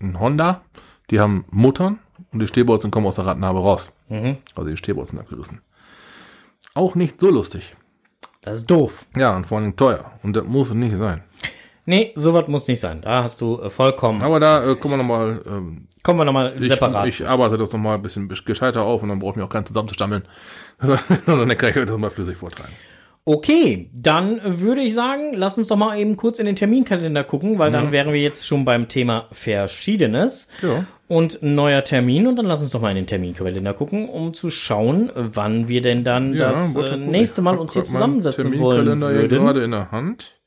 ein Honda. Die haben Muttern und die Stehbolzen kommen aus der Radnabe raus. Mhm. Also die Stehbolzen abgerissen. Auch nicht so lustig. Das ist doof. Ja, und vor allem teuer. Und das muss nicht sein. Nee, sowas muss nicht sein. Da hast du äh, vollkommen. Aber da äh, kommen wir nochmal, ähm, Kommen wir nochmal separat. ich arbeite das nochmal ein bisschen gescheiter auf und dann brauche ich mir auch keinen zusammenzustammeln. Sondern dann kann ich das mal flüssig vortragen. Okay, dann würde ich sagen, lass uns doch mal eben kurz in den Terminkalender gucken, weil dann wären wir jetzt schon beim Thema Verschiedenes Ja. und neuer Termin. Und dann lass uns doch mal in den Terminkalender gucken, um zu schauen, wann wir denn dann das warte, äh, nächste ich Mal uns hier zusammensetzen wollen Terminkalender hier gerade in der Hand.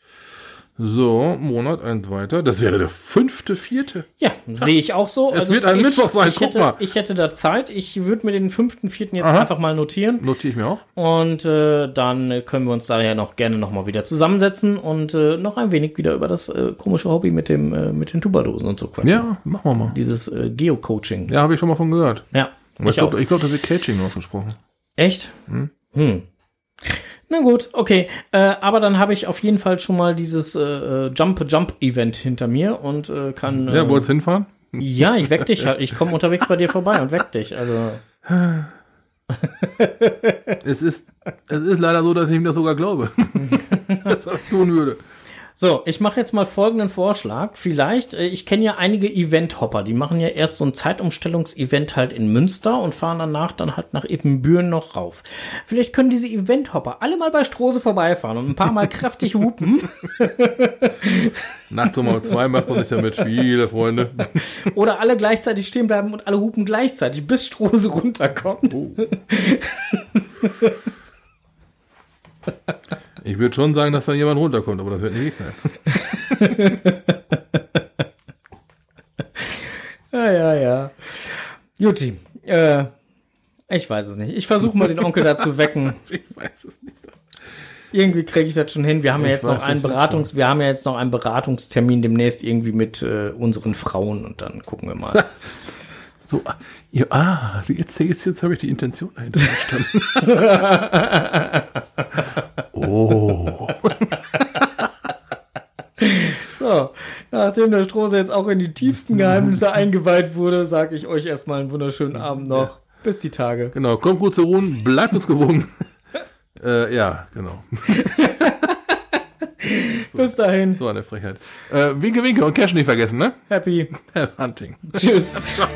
So, Monat eins weiter. Das wäre der fünfte, vierte. Ja, sehe ich auch so. Also Es wird ein ich, Mittwoch sein, ich guck hätte, mal. Ich hätte da Zeit. Ich würde mir den fünften, vierten jetzt Aha. einfach mal notieren. Notiere ich mir auch. Und äh, dann können wir uns daher noch gerne nochmal wieder zusammensetzen und äh, noch ein wenig wieder über das äh, komische Hobby mit dem äh, mit den Tuberdosen und so quatschen. Ja, machen wir mal. Dieses äh, Geocoaching. Ja, habe ich schon mal von gehört. Ja. Aber ich glaube, glaub, das wird Catching ausgesprochen. Echt? Hm. Na gut, okay. Äh, aber dann habe ich auf jeden Fall schon mal dieses äh, Jump-Jump-Event hinter mir und äh, kann. Äh, Ja, wolltest du hinfahren? ja, ich weck dich halt. Ich komme unterwegs bei dir vorbei und weck dich. Also. Es ist, es ist leider so, dass ich ihm das sogar glaube. dass das tun würde. So, ich mache jetzt mal folgenden Vorschlag. Vielleicht, äh, ich kenne ja einige Event-Hopper, die machen ja erst so ein Zeitumstellungsevent halt in Münster und fahren danach dann halt nach Ebenbüren noch rauf. Vielleicht können diese Event-Hopper alle mal bei Strose vorbeifahren und ein paar Mal kräftig hupen Nachts um zwei macht man sich damit viele Freunde. oder alle gleichzeitig stehen bleiben und alle hupen gleichzeitig, bis Strose runterkommt. Oh. Ich würde schon sagen, dass da jemand runterkommt, aber das wird nicht ich sein. Ja, ja, ja. Juti, äh, ich weiß es nicht. Ich versuche mal den Onkel da zu wecken. Ich weiß es nicht. Irgendwie kriege ich das schon hin. Wir haben ja jetzt noch einen Beratungs, wir haben ja jetzt noch einen Beratungstermin demnächst irgendwie mit äh, unseren Frauen und dann gucken wir mal. So, ah, ihr, ah, jetzt, jetzt, jetzt habe ich die Intention dahinter verstanden. oh. so, nachdem der Strose jetzt auch in die tiefsten Geheimnisse eingeweiht wurde, sage ich euch erstmal einen wunderschönen Abend noch. Bis die Tage. Genau, kommt gut zu ruhen, bleibt uns gewogen. äh, ja, genau. Bis dahin. So eine Frechheit. Äh, winke, winke und Cash nicht vergessen, ne? Happy. Hunting. Tschüss. Ciao.